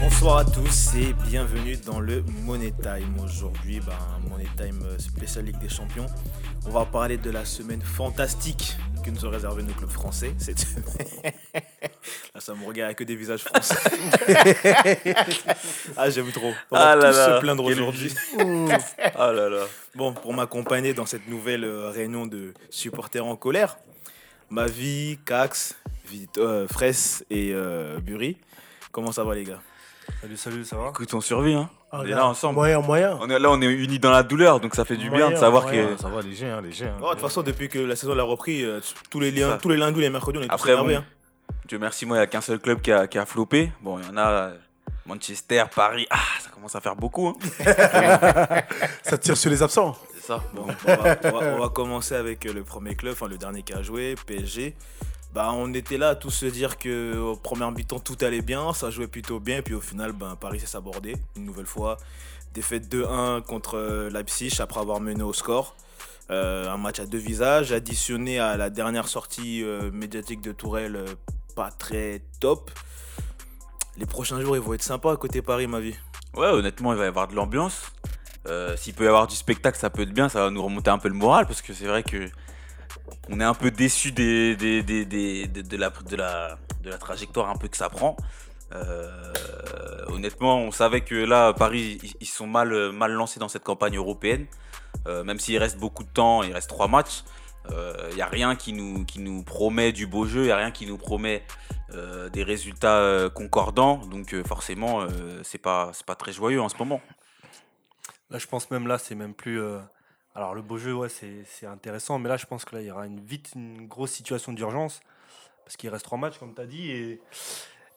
Bonsoir à tous et bienvenue dans le Money Time. Aujourd'hui, ben, Money Time euh, spécial Ligue des Champions. On va parler de la semaine fantastique que nous ont réservé nos clubs français. Cette semaine. Ça me regarde que des visages français. ah, j'aime trop. On va Ah là tous là, se plaindre aujourd'hui. Ah là là. Bon, pour m'accompagner dans cette nouvelle euh, réunion de supporters en colère, ma vie, Cax, Vit- euh, Fraisse et euh, Bury. Comment ça va, les gars? Salut, salut, ça va? Écoute, on survit, hein. On est là ensemble. Moyen, moyen. On est là, on est unis dans la douleur, donc ça fait du bien de savoir que. Ça va, léger, hein, léger. hein. Oh, De toute façon, depuis que la saison a repris, euh, tous les, liens, tous les lundis, les mercredis, on est tous Après, énervés. bon, hein. Dieu merci, moi, il n'y a qu'un seul club qui a, qui a floppé. Bon, il y en a euh, Manchester, Paris. Ah, ça commence à faire beaucoup, hein. Ça tire sur les absents. C'est ça. Bon, on, va, on va- on va commencer avec euh, le premier club, enfin le dernier qui a joué, PSG. Bah, on était là à tous se dire que au premier mi-temps tout allait bien, ça jouait plutôt bien, et puis au final, ben, Paris s'est sabordé une nouvelle fois. Défaite 2-1 contre euh, Leipzig après avoir mené au score. Euh, un match à deux visages, additionné à la dernière sortie euh, médiatique de Tourelle, euh, pas très top. Les prochains jours, ils vont être sympas à côté Paris, ma vie. Ouais, honnêtement, il va y avoir de l'ambiance. S'il peut y avoir du spectacle, ça peut être bien, ça va nous remonter un peu le moral, parce que c'est vrai que on est un peu déçu de, la, trajectoire un peu que ça prend. Honnêtement, on savait que là, Paris, ils, ils sont mal, mal lancés dans cette campagne européenne. Euh, même s'il reste beaucoup de temps, il reste trois matchs. Il n'y a rien qui nous, qui nous promet du beau jeu, il n'y a rien qui nous promet euh, des résultats euh, concordants. Donc euh, forcément, euh, c'est pas, pas très joyeux en ce moment. Là, je pense même là, c'est même plus. euh, Alors, le beau jeu, ouais, c'est intéressant, mais là, je pense que là, il y aura une, vite une grosse situation d'urgence parce qu'il reste trois matchs, comme tu as dit, et,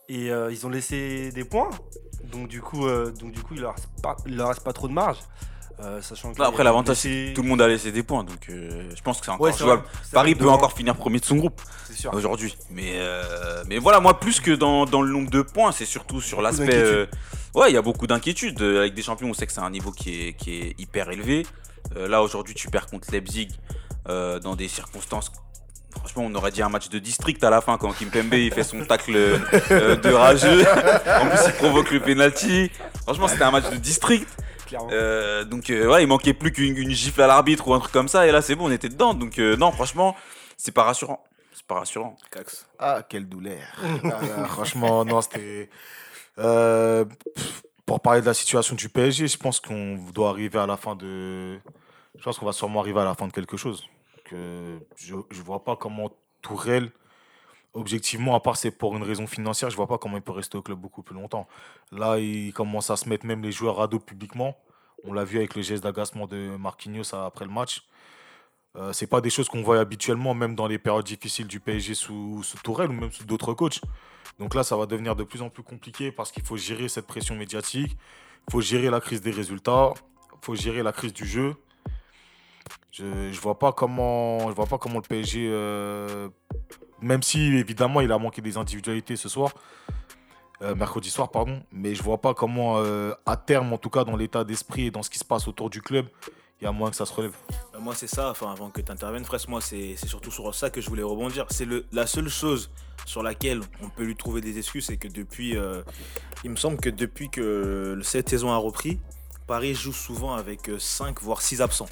et euh, ils ont laissé des points. Donc, du coup, euh, donc, du coup il il leur reste pas trop de marge. Euh, sachant que après, l'avantage, c'est que tout le monde a laissé des points. Donc euh, je pense que c'est encore Ouais, c'est jouable. vrai, c'est Paris vrai, peut devant, encore finir premier de son groupe C'est sûr. aujourd'hui. Mais, euh, mais voilà, moi, plus que dans, dans le nombre de points, c'est surtout sur l'aspect. euh, ouais, il y a beaucoup d'inquiétudes. Euh, Avec des champions, on sait que c'est un niveau qui est, qui est hyper élevé. Euh, là, aujourd'hui, tu perds contre Leipzig euh, dans des circonstances. Franchement, on aurait dit un match de district à la fin quand Kimpembe il fait son tacle euh, de rageux. En plus, il provoque le penalty. Franchement, c'était un match de district. Clairement. Euh, donc euh, ouais, il manquait plus qu'une une gifle à l'arbitre ou un truc comme ça, et là c'est bon, on était dedans. Donc euh, non, franchement, c'est pas rassurant. C'est pas rassurant. Cax. Ah, quelle douleur. Ah, là, franchement, non, c'était. Euh, pour parler de la situation du PSG, je pense qu'on doit arriver à la fin de. Je pense qu'on va sûrement arriver à la fin de quelque chose. Que je ne vois pas comment Tourelle, objectivement, à part c'est pour une raison financière, je vois pas comment il peut rester au club beaucoup plus longtemps. Là, il commence à se mettre même les joueurs à publiquement. On l'a vu avec le geste d'agacement de Marquinhos après le match. Euh, c'est pas des choses qu'on voit habituellement, même dans les périodes difficiles du PSG sous, sous Tourelle ou même sous d'autres coachs. Donc là, ça va devenir de plus en plus compliqué parce qu'il faut gérer cette pression médiatique, il faut gérer la crise des résultats, il faut gérer la crise du jeu. Je ne vois pas comment je vois pas comment le PSG, euh, même si évidemment il a manqué des individualités ce soir, euh, mercredi soir pardon, mais je vois pas comment euh, à terme, en tout cas dans l'état d'esprit et dans ce qui se passe autour du club, il y a moyen que ça se relève. Euh, Moi, c'est ça, enfin, avant que tu interviennes, Fraisse, moi, c'est surtout sur ça que je voulais rebondir. C'est la seule chose sur laquelle on peut lui trouver des excuses, c'est que depuis, euh, il me semble que depuis que cette saison a repris, Paris joue souvent avec 5 voire 6 absents.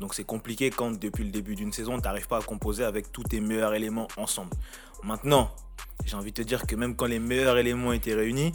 Donc c'est compliqué quand depuis le début d'une saison, tu n'arrives pas à composer avec tous tes meilleurs éléments ensemble. Maintenant, j'ai envie de te dire que même quand les meilleurs éléments étaient réunis,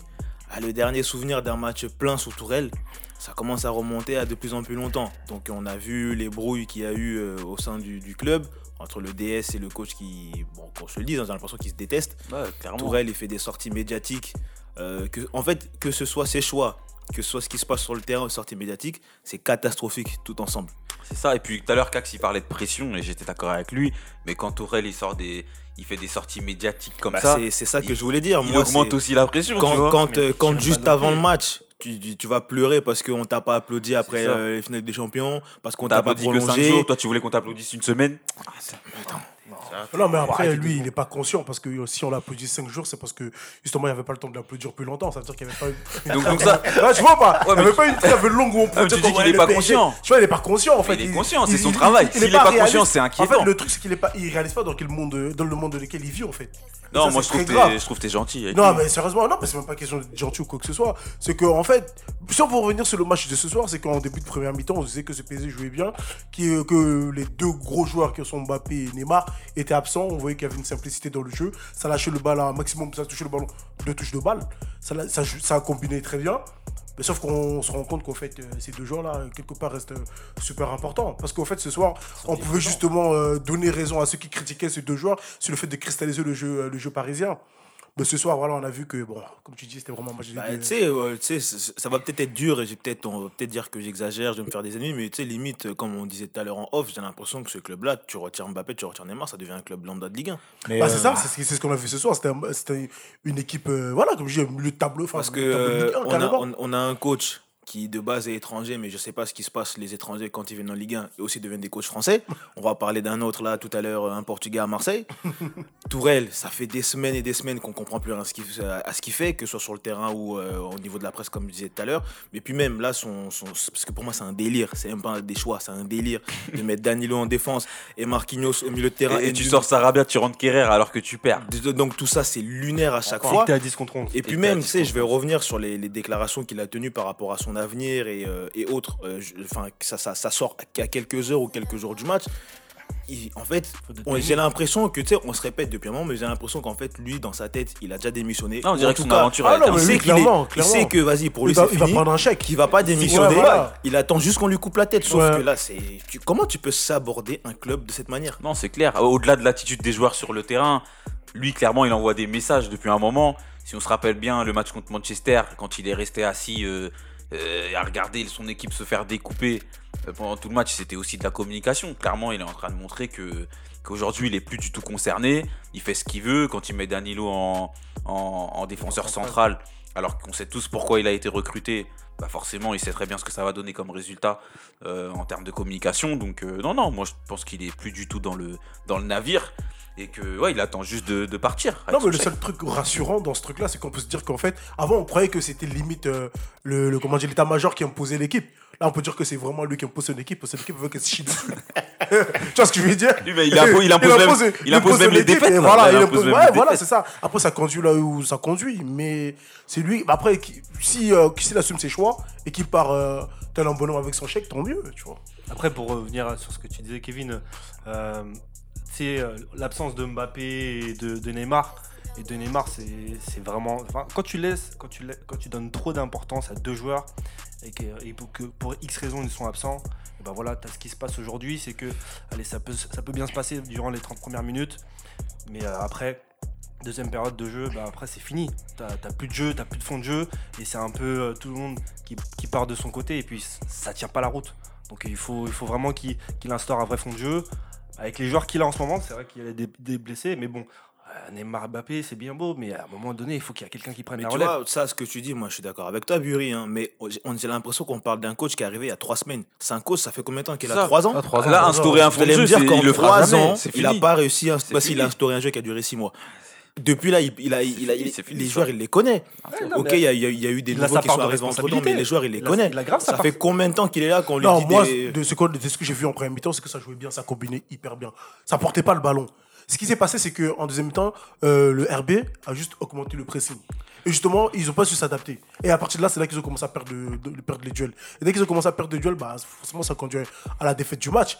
ah, le dernier souvenir d'un match plein sous Tourelle, ça commence à remonter à de plus en plus longtemps. Donc on a vu les brouilles qu'il y a eu euh, au sein du, du club entre le DS et le coach qui, bon, qu'on se le dise, hein, j'ai l'impression qu'ils se détestent. Ouais, clairement. Tourelle, il fait des sorties médiatiques. euh, que, en fait, que ce soit ses choix, que ce soit ce qui se passe sur le terrain, aux sorties médiatiques, c'est catastrophique tout ensemble. C'est ça. Et puis tout à l'heure, Cax il parlait de pression et j'étais d'accord avec lui. Mais quand Tourelle il sort des, il fait des sorties médiatiques comme Bah, ça, c'est- ça que il- je voulais dire. il Moi, augmente aussi la pression. tu quand, vois. quand, euh, quand juste avant le match, tu, tu- vas pleurer parce qu'on t'a pas applaudi après ça. euh, les finales des champions, parce qu'on t'a pas applaudi que 5 prolongé. jours, toi tu voulais qu'on t'applaudisse une semaine. Attends, Non, mais après, lui, il n'est pas conscient parce que euh, si on l'a applaudi 5 jours, c'est parce que justement, il n'y avait pas le temps de l'applaudir plus longtemps. Ça veut dire qu'il n'y avait pas eu. Donc, donc ça, tu vois pas Il Ouais, n'y avait pas une trêve longue où on peut Ah, tu dis qu'il est pas conscient. Tu vois, il n'est pas conscient en fait. il est conscient, c'est son travail. S'il est pas conscient, c'est En inquiétant. fait, le truc, c'est qu'il il réalise pas dans, quel monde, dans le monde dans lequel il vit en fait. Non, moi je trouve que que t'es gentil. Non, mais sérieusement, non, mais c'est même pas question d'être gentil ou quoi que ce soit. C'est que, en fait, si on veut revenir sur le match de ce soir, c'est qu'en début de première mi-temps, on disait que ce PSG jouait bien, que les deux gros joueurs qui sont Mbappé et Neymar étaient absents. On voyait qu'il y avait une simplicité dans le jeu. Ça lâchait le ballon un maximum, ça touchait le ballon, deux touches de balle. Ça, ça, ça a combiné très bien. Mais sauf qu'on se rend compte qu'en fait, euh, ces deux joueurs-là, quelque part, restent euh, super importants. Parce qu'en fait, ce soir, on pouvait justement euh, donner raison à ceux qui critiquaient ces deux joueurs sur le fait de cristalliser le jeu, le jeu parisien. Mais ce soir, voilà, on a vu que, bon, comme tu dis, c'était vraiment Bah, tu sais, euh, tu sais, c- ça va peut-être être dur et j'ai peut-être, on va peut-être dire que j'exagère, je vais me faire des ennemis, mais tu sais, limite, euh, comme on disait tout à l'heure en off, j'ai l'impression que ce club-là, tu retires Mbappé, tu retires Neymar, ça devient un club lambda de Ligue 1. Mais, Bah, euh, c'est ça, c'est ce qui- c'est ce qu'on a vu ce soir. C'était un- C'était une équipe, euh, voilà, comme je dis, de tableau. enfin, Parce que tableau euh, on, a, on a un coach qui de base est étranger, mais je sais pas ce qui se passe les étrangers quand ils viennent en Ligue 1 et aussi deviennent des coachs français. On va parler d'un autre là tout à l'heure, un Portugais à Marseille. Tourelle, ça fait des semaines et des semaines qu'on comprend plus rien à ce qu'il fait, que ce soit sur le terrain ou euh, au niveau de la presse comme je disais tout à l'heure. Mais puis même là, son, son- parce que pour moi c'est un délire, c'est même pas des choix, c'est un délire de mettre Danilo en défense et Marquinhos au milieu de terrain. Et, et tu sors Sarabia, tu rentres Kerrer alors que tu perds. Donc tout ça c'est lunaire à chaque Encore fois. t'es à 10 contre 11. Et puis Et même, tu sais, je vais revenir sur les, les déclarations qu'il a tenues par rapport à son avenir et, euh, et autres. Euh, Enfin, ça, ça, ça sort qu'à quelques heures ou quelques jours du match. Il- en fait, j'ai l'impression que, tu sais, on se répète depuis un moment, mais j'ai l'impression qu'en fait, lui, dans sa tête, il a déjà démissionné. Non, on dirait que son cas, aventure Ah a non, il sait qu'il est- clairement, il sait que, vas-y, pour lui, il va, il va prendre un chèque. Qu'il va pas démissionner. Ouais, voilà. Il attend juste qu'on lui coupe la tête. Sauf Ouais. que là, c'est. tu- Comment tu peux s'aborder un club de cette manière? Non, c'est clair. Au-delà de l'attitude des joueurs sur le terrain, lui, clairement, il envoie des messages depuis un moment. Si on se rappelle bien, le match contre Manchester, quand il est resté assis euh, euh, à regarder son équipe se faire découper euh, pendant tout le match, c'était aussi de la communication. Clairement, il est en train de montrer que qu'aujourd'hui, il est plus du tout concerné. Il fait ce qu'il veut. Quand il met Danilo en, en, en défenseur central, alors qu'on sait tous pourquoi il a été recruté, bah forcément, il sait très bien ce que ça va donner comme résultat euh, en termes de communication. Donc, euh, non, non, moi, je pense qu'il est plus du tout dans le, dans le navire et que ouais, il attend juste de, de partir. Non, mais le chèque. seul truc rassurant dans ce truc-là, c'est qu'on peut se dire qu'en fait, avant, on croyait que c'était limite euh, le, le, comment dire, l'état-major qui imposait l'équipe. Là, on peut dire que c'est vraiment lui qui impose son équipe, parce que l'équipe veut qu'elle se chie dessus. tu vois ce que je veux dire? Il impose- il impose même- il impose même les défaites. Voilà, Il il impose impose- même ouais, les voilà, c'est ça. Après, ça conduit là où ça conduit, mais c'est lui. bah Après, qui- si euh, s'il assume ses choix et qu'il part euh, tel un bonhomme avec son chèque, tant mieux, tu vois. Après, pour revenir sur ce que tu disais, Kevin, euh, euh, l'absence de Mbappé et de, Neymar. Et de Neymar, c'est vraiment. quand tu laisses, quand tu, quand tu donnes trop d'importance à deux joueurs et que, pour, X raisons ils sont absents, et ben voilà, as ce qui se passe aujourd'hui, c'est que ça peut, bien se passer durant les 30 premières minutes, mais euh, après. Deuxième période de jeu, bah après c'est fini. T'as plus de jeu, t'as plus de fond de jeu, et c'est un peu euh, tout le monde qui, part de son côté, et puis ça tient pas la route. Donc il faut, il faut vraiment qu'il instaure un vrai fond de jeu. Avec les joueurs qu'il a en ce moment, c'est vrai qu'il y a des, des blessés, mais bon, euh, Neymar Mbappé, c'est bien beau, mais à un moment donné, il faut qu'il y ait quelqu'un qui prenne Mais la tu relève. vois, ça, ce que tu dis, moi, je suis d'accord avec toi, Buri, hein, mais j'ai on- j'ai l'impression qu'on parle d'un coach qui est arrivé il y a trois semaines. C'est un coach, ça fait combien de temps qu'il a. Trois ans Ah, ans. Là, instaurer un me jeu, dire c'est- qu'en il le fera trois ans, il n'a pas réussi à bah, si, il a instauré un jeu qui a duré six mois. Depuis là, il, il a, il a- fini, il- fini, les ça. joueurs, il les connaît. non, ok, il y, a- il y eu des nouveaux qui sont arrivés entre temps, mais les joueurs, il les connaît. il a grave sa Ça part. fait combien de temps qu'il est là qu'on lui Non, dit moi, des- de ce, que, de ce que j'ai vu en première mi-temps, c'est que ça jouait bien, ça combinait hyper bien. Ça portait pas le ballon. Ce qui s'est passé, c'est qu'en deuxième mi-temps, euh, le RB a juste augmenté le pressing. Et justement, ils n'ont pas su s'adapter. Et à partir de là, c'est là qu'ils ont commencé à perdre, de- de- perdre les duels. Et dès qu'ils ont commencé à perdre les duels, bah, forcément, ça conduit à la défaite du match.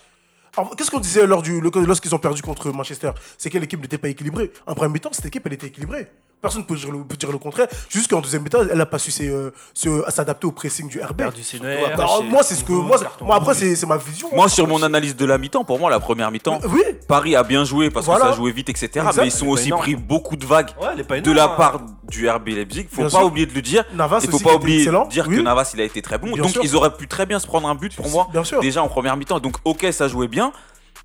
Qu'est-ce qu'on disait lorsqu'ils ont perdu contre Manchester? C'est que l'équipe n'était pas équilibrée? En première mi-temps, cette équipe, elle était équilibrée. Personne ne peut dire le, peut dire le contraire. Juste qu'en deuxième mi-temps, elle n'a pas su euh, se- s'adapter au pressing du chez- moi, c'est ce que. Moi, après, c'est ma vision. Moi, sur mon analyse de la mi-temps, pour moi, la première mi-temps, Oui, Paris a bien joué parce Voilà. que ça jouait vite, etc. Exact. Mais ils sont aussi énorme. pris beaucoup de vagues Ouais, de la hein. part du RB Leipzig. Faut Bien pas sûr. oublier de le dire. Navas Il faut pas oublier de dire oui. que Navas il a été très bon. Bien Donc sûr. ils auraient pu très bien se prendre un but pour moi Bien sûr. déjà en première mi-temps. Donc ok ça jouait bien.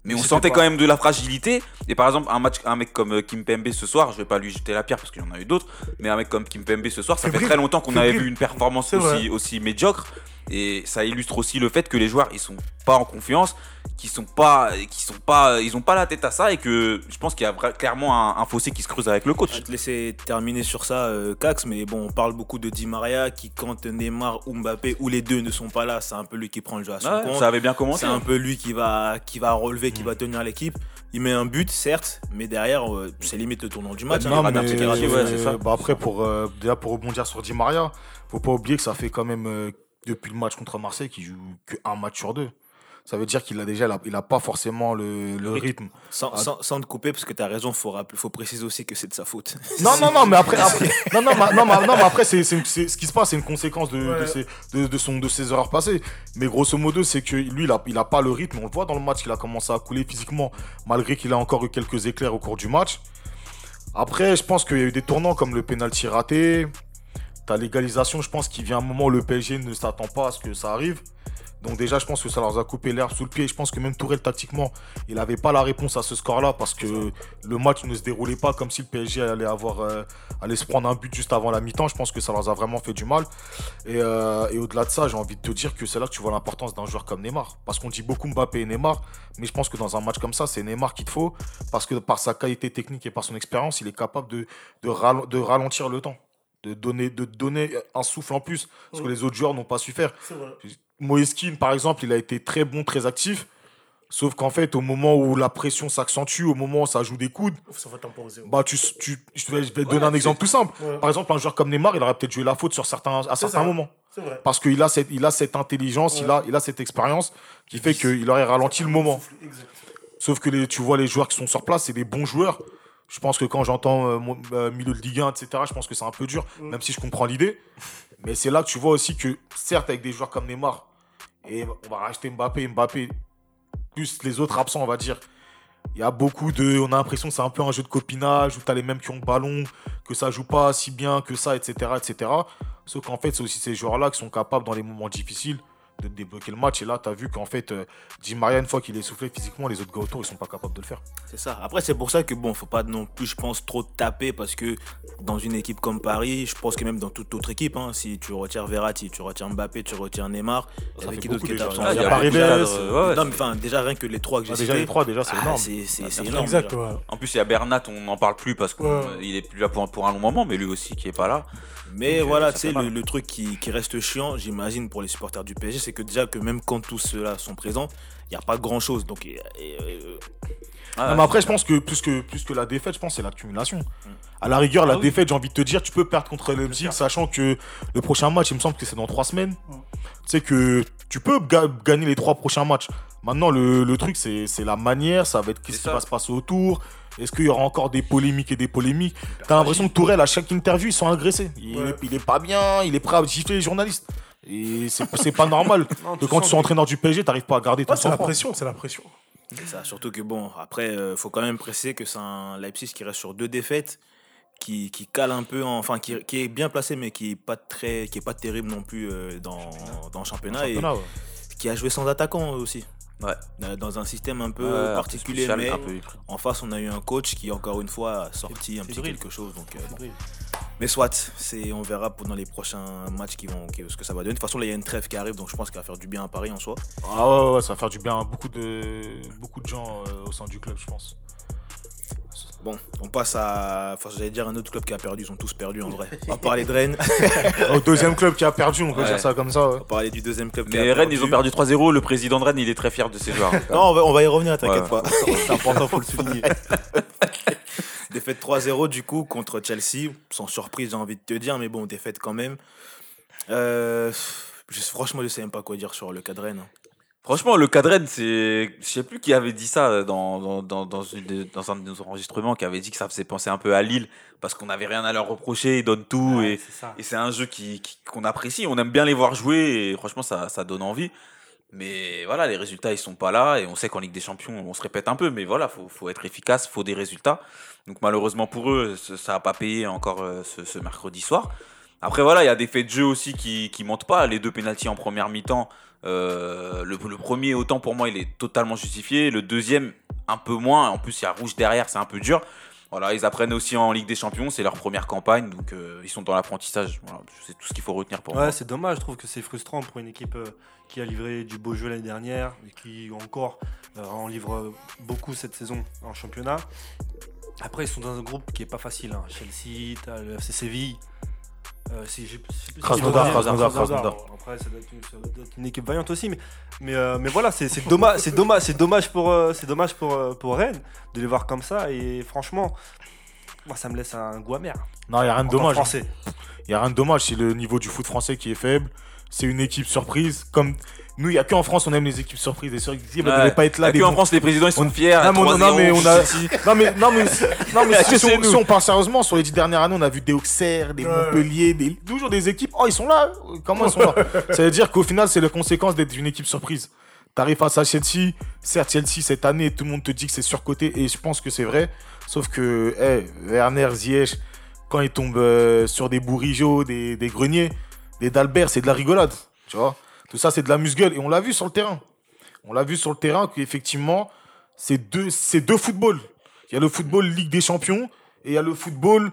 Mais on sentait pas- quand même de la fragilité. Et par exemple, un, match, un mec comme euh, Kim Pembe ce soir, je vais pas lui jeter la pierre parce qu'il y en a eu d'autres, mais un mec comme Kim Pembe ce soir, ça fait très longtemps qu'on avait vu une performance aussi, aussi médiocre. Et ça illustre aussi le fait que les joueurs, ils sont pas en confiance, qu'ils sont pas, qui sont pas, ils ont pas la tête à ça et que je pense qu'il y a vra- clairement un, un fossé qui se creuse avec le Je coach. vais te laisser terminer sur ça, euh, Cax, mais bon, on parle beaucoup de Di Maria qui, quand Neymar ou Mbappé ou les deux ne sont pas là, c'est un peu lui qui prend le jeu à son Ouais, compte. ça avait bien commencé. C'est un peu lui qui va, qui va relever, qui va tenir l'équipe. Il met un but, certes, mais derrière, euh, c'est limite le tournant du match. hein. Non, mais, petit raté, ouais, c'est ça. bah après, pour, euh, déjà pour rebondir sur Di Maria, faut pas oublier que ça fait quand même, euh, depuis le match contre Marseille, qu'il joue que un match sur deux. Ça veut dire qu'il a déjà, il a, il pas forcément le, le rythme. Sans, Ah. sans, sans te couper, parce que tu as raison, faut, rappeler- faut préciser aussi que c'est de sa faute. Non, non, non, mais après, après non, non, non, non, mais après, c'est, c'est- c'est- ce qui se passe, c'est une conséquence de, de, ses, de, de son, de ses erreurs passées. Mais grosso modo, c'est que lui, il a, il a pas le rythme. On le voit dans le match qu'il a commencé à couler physiquement, malgré qu'il a encore eu quelques éclairs au cours du match. Après, je pense qu'il y a eu des tournants comme le penalty raté. T'as l'égalisation, je pense qu'il vient un moment où le PSG ne s'attend pas à ce que ça arrive. Donc déjà, je pense que ça leur a coupé l'herbe sous le pied. Je pense que même Tourelle, tactiquement, il n'avait pas la réponse à ce score-là parce que le match ne se déroulait pas comme si le PSG allait, avoir, euh, allait se prendre un but juste avant la mi-temps. Je pense que ça leur a vraiment fait du mal. Et, euh, et au-delà de ça, j'ai envie de te dire que c'est là que tu vois l'importance d'un joueur comme Neymar. Parce qu'on dit beaucoup Mbappé et Neymar, mais je pense que dans un match comme ça, c'est Neymar qu'il te faut. Parce que par sa qualité technique et par son expérience, il est capable de ralentir le temps. De donner, de donner un souffle en plus. Ce que les autres joueurs n'ont pas su faire. Moïse Kean, par exemple, il a été très bon, très actif. Sauf qu'en fait, au moment où la pression s'accentue, au moment où ça joue des coudes, Ça va temporiser. bah tu, tu, je vais, je vais te donner Ouais, un exemple tout simple. Ouais. Par exemple, un joueur comme Neymar, il aurait peut-être joué la faute sur certains, à certains ça. moments. Vrai. Parce qu'il a cette, il a cette intelligence, il, a, il a cette expérience qui fait qu'il aurait ralenti le moment. Sauf que les, tu vois, les joueurs qui sont sur place, c'est des bons joueurs. Je pense que quand j'entends euh, euh, milieu de Ligue 1, etc., je pense que c'est un peu dur, Mm. même si je comprends l'idée. Mais c'est là que tu vois aussi que, certes, avec des joueurs comme Neymar, et on va racheter Mbappé, Mbappé, plus les autres absents, on va dire. Il y a beaucoup de. On a l'impression que c'est un peu un jeu de copinage où tu as les mêmes qui ont le ballon, que ça joue pas si bien que ça, etc. etc. Sauf qu'en fait, c'est aussi ces joueurs-là qui sont capables, dans les moments difficiles, de débloquer le match. Et là, tu as vu qu'en fait, euh, Di Maria, une fois qu'il est soufflé physiquement, les autres gars autour, ils sont pas capables de le faire. C'est ça. Après, c'est pour ça que bon, faut pas non plus, je pense, trop taper parce que dans une équipe comme Paris, je pense que même dans toute autre équipe, hein, si tu retires Verratti, tu retires Mbappé, tu retires Neymar, Ça avec qui d'autre beaucoup qui est déjà. absent Ah, il y a ouais, ouais, Non, mais enfin, déjà rien que les trois que j'ai Ah, cités. déjà, les trois, déjà, c'est ah, énorme. c'est c'est- c'est bien sûr. énorme. Exact, déjà. ouais. En plus, il y a Bernat, on n'en parle plus parce qu'il Ouais. est plus là pour, pour un long moment, mais lui aussi qui est pas là. Mais Donc, voilà, tu sais, le truc qui, qui reste chiant, j'imagine, pour les supporters du PSG, c'est que déjà que même quand tous ceux-là sont présents, il n'y a pas grand-chose. Donc, et- et- euh, Ah, Non, mais après, je pense que plus que, plus que la défaite, je pense que c'est l'accumulation. À la rigueur, la Ah oui. défaite, j'ai envie de te dire, tu peux perdre contre Leipzig, sachant que le prochain match, il me semble que c'est dans trois semaines. Tu sais que tu peux ga- gagner les trois prochains matchs. Maintenant, le, le truc, c'est c'est la manière, ça va être qu'est-ce qui va se passer autour. Est-ce qu'il y aura encore des polémiques et des polémiques? T'as l'impression que Tourelle, à chaque interview, ils sont agressés. Il, Ouais. est, il est pas bien, il est prêt à gifler les journalistes. Et c'est c'est pas normal Non, que quand tu sois entraîneur du PSG, t'arrives pas à garder ton Ouais, c'est la pression, c'est la pression. c'est ça. Surtout que bon, après, il faut quand même préciser que c'est un Leipzig qui reste sur deux défaites, qui, qui cale un peu, en- enfin, qui, qui est bien placé, mais qui est pas très, qui est pas terrible non plus euh, dans, dans le championnat, et Championnat, ouais. qui a joué sans attaquant aussi. Ouais. Euh, Dans un système un peu Ouais, un peu particulier, spécial, mais un peu- en face, on a eu un coach qui, encore une fois, a sorti un petit quelque chose. Donc, euh. Mais soit, c'est, on verra pendant les prochains matchs qui vont, qui- ce que ça va donner. De toute façon, là, il y a une trêve qui arrive, donc je pense qu'il va faire du bien à Paris en soi. Ah ouais, ouais, ouais, ça va faire du bien à beaucoup de, beaucoup de gens euh, au sein du club, je pense. Bon, on passe à. Enfin, j'allais dire un autre club qui a perdu, ils ont tous perdu en vrai. On va parler de Rennes. Au deuxième club qui a perdu, on peut Ouais. dire ça comme ça. ouais. On va parler du deuxième club qui a Mais perdu. Rennes, ils ont perdu 3-0. Le président de Rennes, il est très fier de ses joueurs. Non, on va, on va y revenir, t'inquiète Ouais. pas. C'est important, faut le souligner. Défaite 3-0 du coup contre Chelsea, sans surprise j'ai envie de te dire, mais bon, défaite quand même. Euh, je- franchement, je sais même pas quoi dire sur le cas de Rennes. Franchement, le cadren, c'est. Je sais plus qui avait dit ça dans, dans, dans, dans, une- dans un de nos enregistrements, qui avait dit que ça faisait penser un peu à Lille, parce qu'on n'avait rien à leur reprocher, ils donnent tout, et, c'est ça. et c'est un jeu qui- qui- qu'on apprécie. On aime bien les voir jouer, et franchement, ça, ça donne envie. Mais voilà, les résultats, ils sont pas là, et on sait qu'en Ligue des Champions, on se répète un peu, mais voilà, faut, faut être efficace, faut des résultats. Donc malheureusement pour eux, ça n'a pas payé encore euh, ce, ce mercredi soir. Après voilà, il y a des faits de jeu aussi qui qui montent pas. Les deux pénalties en première mi-temps, euh, le, le premier autant pour moi il est totalement justifié. Le deuxième un peu moins. En plus il y a rouge derrière, c'est un peu dur. Voilà, ils apprennent aussi en Ligue des Champions, c'est leur première campagne, donc euh, ils sont dans l'apprentissage. Voilà, c'est tout ce qu'il faut retenir pour Ouais, moi. c'est dommage. Je trouve que c'est frustrant pour une équipe euh, qui a livré du beau jeu l'année dernière et qui encore en livre beaucoup cette saison en championnat. Après, ils sont dans un groupe qui est pas facile. hein. Chelsea, le FC Séville. Euh, si je Krasnodar, Krasnodar, Krasnodar. Après, ça doit, être une, ça doit être une équipe vaillante aussi, mais mais, euh, mais voilà, c'est dommage, c'est dommage, c'est dommage pour euh, c'est dommage pour pour Rennes de les voir comme ça et franchement, moi ça me laisse un goût amer. Non, il n'y a rien de dommage. Il n'y a rien de dommage. C'est le niveau du foot français qui est faible. C'est une équipe surprise. Comme nous, il n'y a qu'en France, on aime les équipes surprises. Les surprises, ils ne devaient pas être là. Là, les que en bons- France, les présidents ils sont On- fiers. Non, mais on- non, 3-0, mais on a-. Non mais, non mais, non, mais si, C'est on, nous. si on parle sérieusement, sur les dix dernières années, on a vu des Auxerre, des Ouais. Montpellier, des, toujours des équipes. Oh, ils sont là. Comment ils sont là? Ça veut dire qu'au final, c'est la conséquence d'être une équipe surprise. T'arrives face à Chelsea. Certes, Chelsea cette année, tout le monde te dit que c'est surcoté et je pense que c'est vrai. Sauf que, hey, Werner, Ziyech, quand ils tombent euh, sur des Bourigeau, des, des Greniers, des Dalbert, c'est de la rigolade. Tu vois Tout ça, c'est de la musgueule et on l'a vu sur le terrain. On l'a vu sur le terrain qu'effectivement, c'est deux, c'est deux footballs. Il y a le football Ligue des Champions et il y a le football.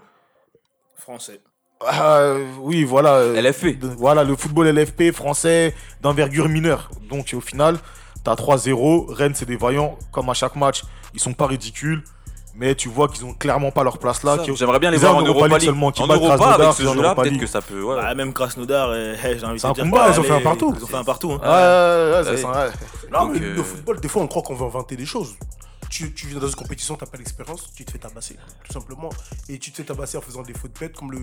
Français. ah, oui, voilà. euh, LFP. de- Voilà, le football LFP français d'envergure mineure. Donc, au final, t'as 3-0. Rennes, c'est des vaillants. Comme à chaque match, ils sont pas ridicules. Mais tu vois qu'ils ont clairement pas leur place là. J'aimerais bien les voir en Europa Europa League seulement, qui En Europa, Krasnodar, avec ce jeu-là, peut-être que ça peut. ouais. Bah, même Krasnodar, euh, hey, j'ai envie C'est de un dire. combat, ils ont fait un partout. Ils ont fait un partout. hein. Ouais, ouais, ouais, Ouais. c'est vrai. Non, mais euh, le football, des fois, on croit qu'on va inventer des choses. Tu, tu viens dans une compétition, t'as pas l'expérience, tu te fais tabasser, tout simplement. Et tu te fais tabasser en faisant des fautes bêtes, comme le,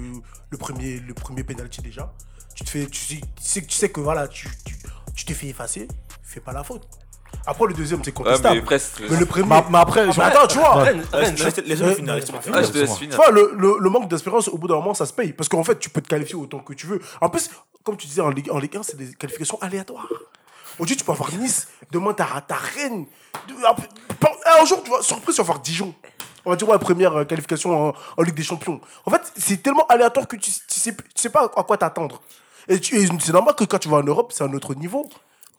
le premier, le premier penalty déjà. Tu te fais, tu sais, tu sais, tu sais que voilà, tu, tu, tu t'es fait effacer, fais pas la faute. Après, le deuxième, c'est Ouais, contestable. mais presque. mais le premier. Mais, mais après, Mais je- attends, tu vois, Rennes, Ouais, Rennes, Ouais, ouais, ouais. Ah, je te laisse Excuse-moi. finir. Tu vois, le, le, le manque d'espérance, au bout d'un moment, ça se paye. Parce qu'en fait, tu peux te qualifier autant que tu veux. En plus, comme tu disais, en Ligue, en Ligue 1, c'est des qualifications aléatoires. Aujourd'hui, tu peux avoir Nice, demain, t'as ta Rennes. Après, Un jour, tu vois, surprise, tu vas avoir Dijon. On va dire, ouais, première euh, qualification en, en Ligue des Champions. En fait, c'est tellement aléatoire que tu, tu, sais, tu sais pas à quoi t'attendre. Et, et c'est normal que quand tu vas en Europe, c'est un autre niveau.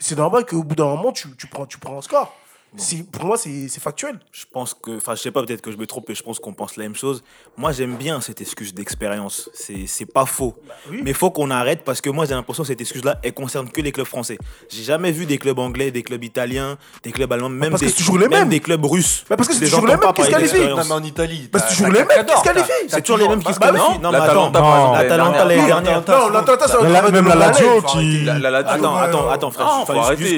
C'est normal qu'au bout d'un moment, tu, tu, prends, tu prends un score. C'est- Pour moi, c'est factuel. Je pense que, enfin, je sais pas, peut-être que je me trompe et je pense qu'on pense la même chose. Moi, j'aime bien cette excuse d'expérience. C'est c'est pas faux. oui. Mais faut qu'on arrête parce que moi, j'ai l'impression que cette excuse-là, elle concerne que les clubs français. J'ai jamais vu des clubs anglais, des clubs italiens, des clubs allemands, même, parce que des, c'est toujours les même mêmes. des clubs russes. Mais parce que c'est toujours les mêmes qui se qualifient. Non, mais en Italie. Bah, c'est toujours les mêmes qui se qualifient. C'est toujours les mêmes qui Bah, se bah, qualifient. non. Non, mais attends, L'Atalanta, l'année dernière. Non, l'Atalanta, c'est même la Lazio qui. Attends, attends, attends, faut juste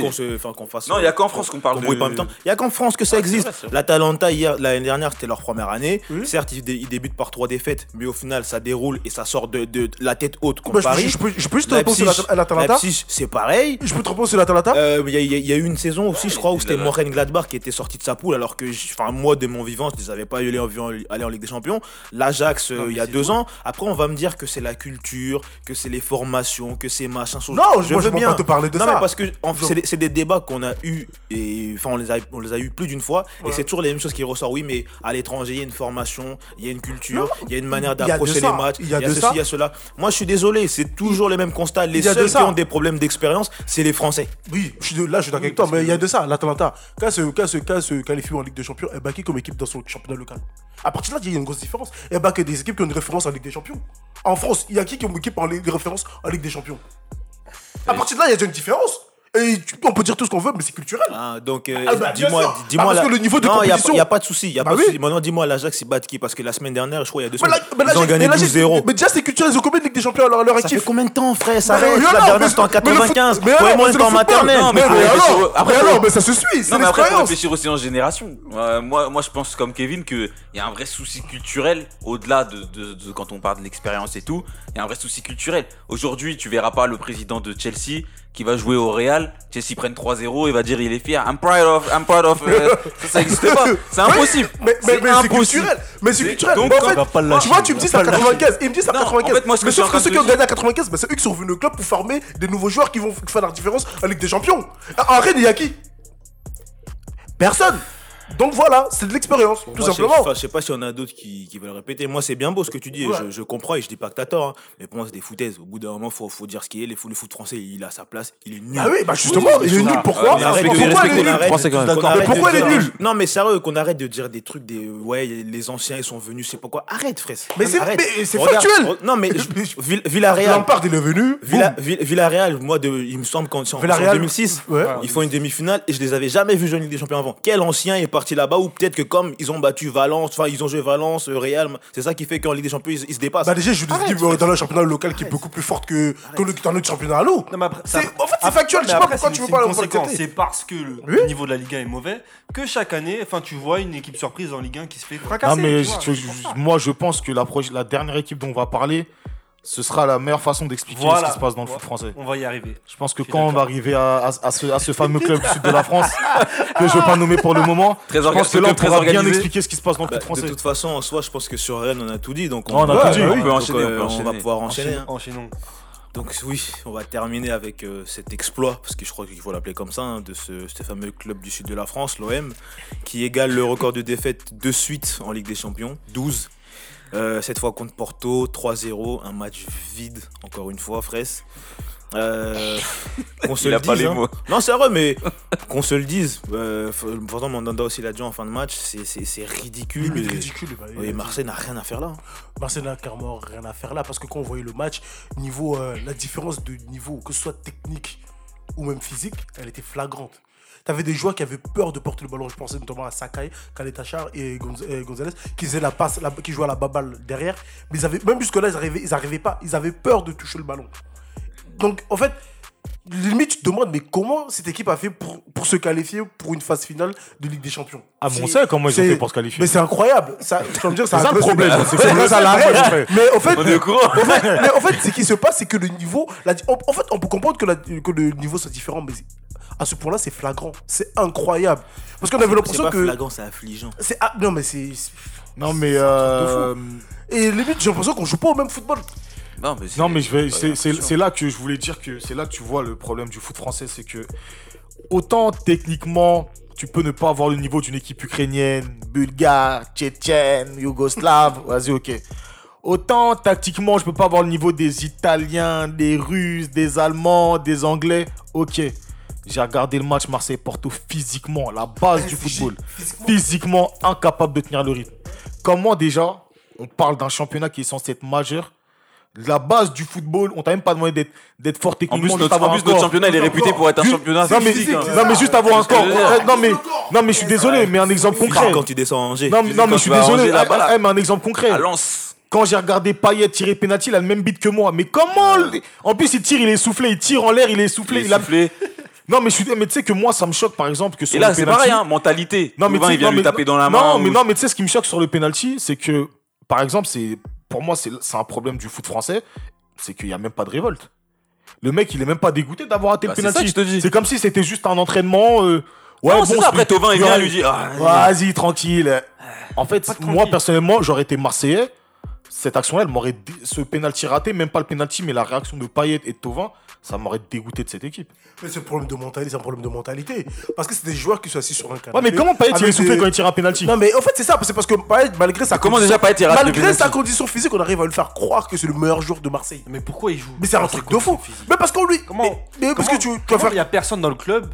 qu'on fasse. Non, il y a qu'en France qu'on parle de. Temps. Il y a qu'en France que ça existe. L'Atalanta hier, l'année dernière, c'était leur première année. Certes, ils, dé- ils débutent par trois défaites, mais au final, ça déroule et ça sort de, de la tête haute contre Bah, je, Paris. je peux, je peux juste te répondre sur l'Atalanta c'est pareil. Je peux te répondre sur l'Atalanta Euh, Il y, a- y y eu une saison aussi, je crois, où c'était. Moren Gladbach qui était sorti de sa poule, alors que, moi, de mon vivant, je les avais pas eu aller en, aller en Ligue des Champions. L'Ajax, euh, il y a deux ans. Après, on va me dire que c'est la culture, que c'est les formations, que c'est machin. Non, je veux veux pas te parler de non, ça. mais parce que en- c'est des débats qu'on a eu et enfin, on les a, on les a eu plus d'une fois. Et c'est toujours les mêmes choses qui ressortent. Oui, mais à l'étranger, il y a une formation, il y a une culture, il y a une manière y a d'approcher ça, les matchs, il y a de ceci, ça. il y a cela. Moi, je suis désolé, c'est toujours les mêmes constats. Les y a seuls qui ont des problèmes d'expérience, c'est les Français. Oui, je suis de- là, je suis d'accord avec toi, mais il y a de ça. L'Atalanta, quand se, quand, se, quand se qualifie en Ligue des Champions, elle bat qui comme équipe dans son championnat local À partir de là, il y a une grosse différence. Bat que des équipes qui ont une référence en Ligue des Champions. En France, il y a qui qui ont une équipe en Ligue de référence en Ligue des Champions À partir de là, il y a déjà une différence. Et tu- on peut dire tout ce qu'on veut, mais c'est culturel. Ah, donc, euh, Ah bah, dis-moi, dis-moi. Ah, parce la- que le niveau de non, il y a- compétition- il y a, pas de souci. il Y a Bah pas de oui. souci. Maintenant, dis-moi, l'Ajax, ils battent qui? Parce que la semaine dernière, je crois, il y a deux Mais semaines, ils ont gagné mais là, j'ai- 12-0. Mais déjà, c'est culturel, ils ont combien de Ligue des Champions à leur, leur Ça fait combien de temps, frère? Ça arrête. La dernière, c'était en mais le foot- 95. mais alors, moi, on c'est était le en maternelle. Mais alors, mais ça se suit, c'est Non, mais après, faut réfléchir aussi en génération. Euh, moi, moi, je pense comme Kevin qu'il y a un vrai souci culturel au-delà de, de- de quand on parle de l'expérience et tout. Il y a un vrai souci culturel. Aujourd'hui, tu verras pas le président de Chelsea qui va jouer au Real. Chelsea prenne 3-0 et va dire il est fier. I'm proud of. I'm proud of. euh, ça, ça existe pas. C'est impossible. Mais, mais, C'est mais c'est impossible. culturel. Mais c'est culturel. donc, Mais en fait, va pas le tu vois, tu me dis c'est à pas le 95. Il me dit c'est à Non, en 95. fait, moi, ce mais sauf que ceux qui ont gagné à 95, bah, c'est eux qui sont venus au club pour former des nouveaux joueurs qui vont faire la différence en Ligue des Champions. En Rennes, il y a qui? Personne. Donc voilà, c'est de l'expérience, tout moi, je simplement. enfin, Je sais pas s'il y en a d'autres qui, qui veulent répéter. Moi, c'est bien beau ce que tu dis. Ouais. Je, je comprends et je dis pas que t'as tort. hein. Mais pour moi, c'est des foutaises. Au bout d'un moment, faut, faut dire ce qu'il est. Les le foot français, il a sa place. Il est nul. Ah oui, bah justement, Oui, il est nul. Pourquoi Mais arrête de- Pourquoi il est nul pourquoi il est Non, mais sérieux, qu'on arrête de dire des trucs des. Ouais, les anciens, ils sont venus, je sais pas quoi. Arrête, frère. Mais c'est- c'est factuel. Non, mais je- Vill- Villarreal. Lampard, il est venu. Villarreal, moi, il me semble qu'en en Villarreal, 2006, ouais. ils font une demi-finale et je les avais jamais vus jouer en Ligue des Champions avant. Quel ancien est parti là-bas ou peut-être que comme ils ont battu Valence, enfin ils ont joué Valence, euh, Real, c'est ça qui fait qu'en Ligue des Champions ils, ils se dépassent. Bah déjà, je joue des équipes euh, dans le championnat local qui est beaucoup plus forte que, que le- dans notre championnat à ça- en fait, c'est factuel, je sais pas pourquoi c'est- tu veux pas le. C'est parce que le Oui. niveau de la Ligue 1 est mauvais que chaque année, enfin, tu vois une équipe surprise en Ligue 1 qui se fait fracasser. Non, mais moi, je pense que la, proche- la dernière équipe dont on va parler, ce sera la meilleure façon d'expliquer Voilà. ce qui se passe dans le foot français. On va y arriver. Je pense que Je quand on va arriver à, à- à ce, à ce fameux club du sud de la France, que je ne vais pas nommer pour le moment, Très je pense que là, on pourra bien expliquer ce qui se passe dans le Bah, foot français. de toute façon, en soi, je pense que sur Rennes, on a tout dit. Donc On a va- tout dit, donc, on peut euh, enchaîner, on peut on va enchaîner. pouvoir enchaîner. hein. Enchaînons. Donc oui, on va terminer avec euh, cet exploit, parce que je crois qu'il faut l'appeler comme ça, hein, de ce, ce fameux club du sud de la France, l'OM, qui égale le record de défaites de suite en Ligue des Champions, 12. Euh, cette fois contre Porto, 3-0, un match vide, encore une fois, Fraisse. Euh, qu'on se Il le a pas les hein. mots. Non, c'est vrai, mais qu'on se le dise. Euh, pourtant, Mandanda aussi l'a dit en fin de match, c'est- c'est c'est ridicule. Limite Et- ridicule. bah, Oui. Marseille n'a rien à faire là. Marseille n'a carrément rien à faire là parce que quand on voyait le match, niveau, euh, la différence de niveau, que ce soit technique ou même physique, elle était flagrante. T'avais des joueurs qui avaient peur de porter le ballon. Je pensais notamment à Sakai, Kaletachar et et Gonzalez qui faisaient la passe, la- qui jouaient à la baballe derrière. Mais ils avaient, même jusque-là, ils arrivaient, ils arrivaient pas. Ils avaient peur de toucher le ballon. Donc, en fait, limite, tu te demandes, mais comment cette équipe a fait pour, pour se qualifier pour une phase finale de Ligue des Champions? Ah, mais on C'est- sait comment ils ont fait pour se qualifier. Mais c'est incroyable. Ça, je me dire, C'est ça le problème, c'est ça l'arrête, incroyable. frère. Mais en fait, On est au fait, mais en fait, ce qui se passe, c'est que le niveau. la- en, en fait, on peut comprendre que, la- que le niveau soit différent, mais à ce point-là, c'est flagrant. C'est incroyable. Parce qu'on avait C'est l'impression que. flagrant, c'est affligeant. c'est ah, non, mais c'est. Non, mais. C'est euh, Et limite, j'ai l'impression qu'on joue pas au même football. Non, mais, c'est- Non, mais je vais. C'est c'est- c'est là que je voulais dire que c'est là que tu vois le problème du foot français, c'est que autant techniquement, tu peux ne pas avoir le niveau d'une équipe ukrainienne, bulgare, tchétchène, yougoslave, vas-y, ok. Autant tactiquement, je peux pas avoir le niveau des Italiens, des Russes, des Allemands, des Anglais, ok. J'ai regardé le match Marseille-Porto physiquement, la base du football. Physiquement incapable de tenir le rythme. Comment déjà, on parle d'un championnat qui est censé être majeur la base du football, on t'a même pas demandé d'être, d'être fort En techniquement. plus, juste notre, en avoir plus, un notre corps. championnat, il est réputé pour être un championnat non, mais, physique. hein. non, mais juste avoir un corps. Non, mais, non, mais je suis désolé, mais un exemple concret. Quand tu descends à Angers. Non, mais- non, mais je suis désolé. mais un exemple concret. À Lens. Quand j'ai regardé Payet tirer penalty, il a le même beat que moi. Mais comment En plus, il tire, il est soufflé. Il tire en l'air, il est soufflé. Il Il a- soufflé. Non, mais tu sais que moi, ça me choque, par exemple, que sur Et là, le c'est pareil, hein, mentalité. Non, mais il vient non, lui mais- taper dans la main. Non, mais ou- non, mais tu sais ce qui me choque sur le penalty, c'est que, par exemple, c'est pour moi, c'est c'est un problème du foot français, c'est qu'il n'y a même pas de révolte. Le mec, il est même pas dégoûté d'avoir raté Bah, le c'est ça penalty. C'est comme si c'était juste un entraînement. euh, Ouais, Non, c'est ça, après, Thauvin, il vient, lui dit, ah, Vas-y, tranquille. En fait, moi, tranquille. personnellement, j'aurais été Marseillais. Cette action-là, elle m'aurait. Ce penalty raté, même pas le penalty, mais la réaction de Payet et de Tovin, ça m'aurait dégoûté de cette équipe. Mais c'est un problème de mentalité, c'est un problème de mentalité. Parce que c'est des joueurs qui sont assis sur un canapé. Ouais, mais comment Payet il avec est soufflé des- quand il tire un penalty Non, mais en fait, c'est ça. C'est parce que Payet, malgré sa Comment condition- déjà Payet, il Malgré sa condition physique, on arrive à le faire croire que c'est le meilleur joueur de Marseille. Mais pourquoi il joue Mais c'est un truc de fou. Mais parce qu'on lui. Comment- mais, mais parce que tu, tu vas comment faire. Il y a personne dans le club.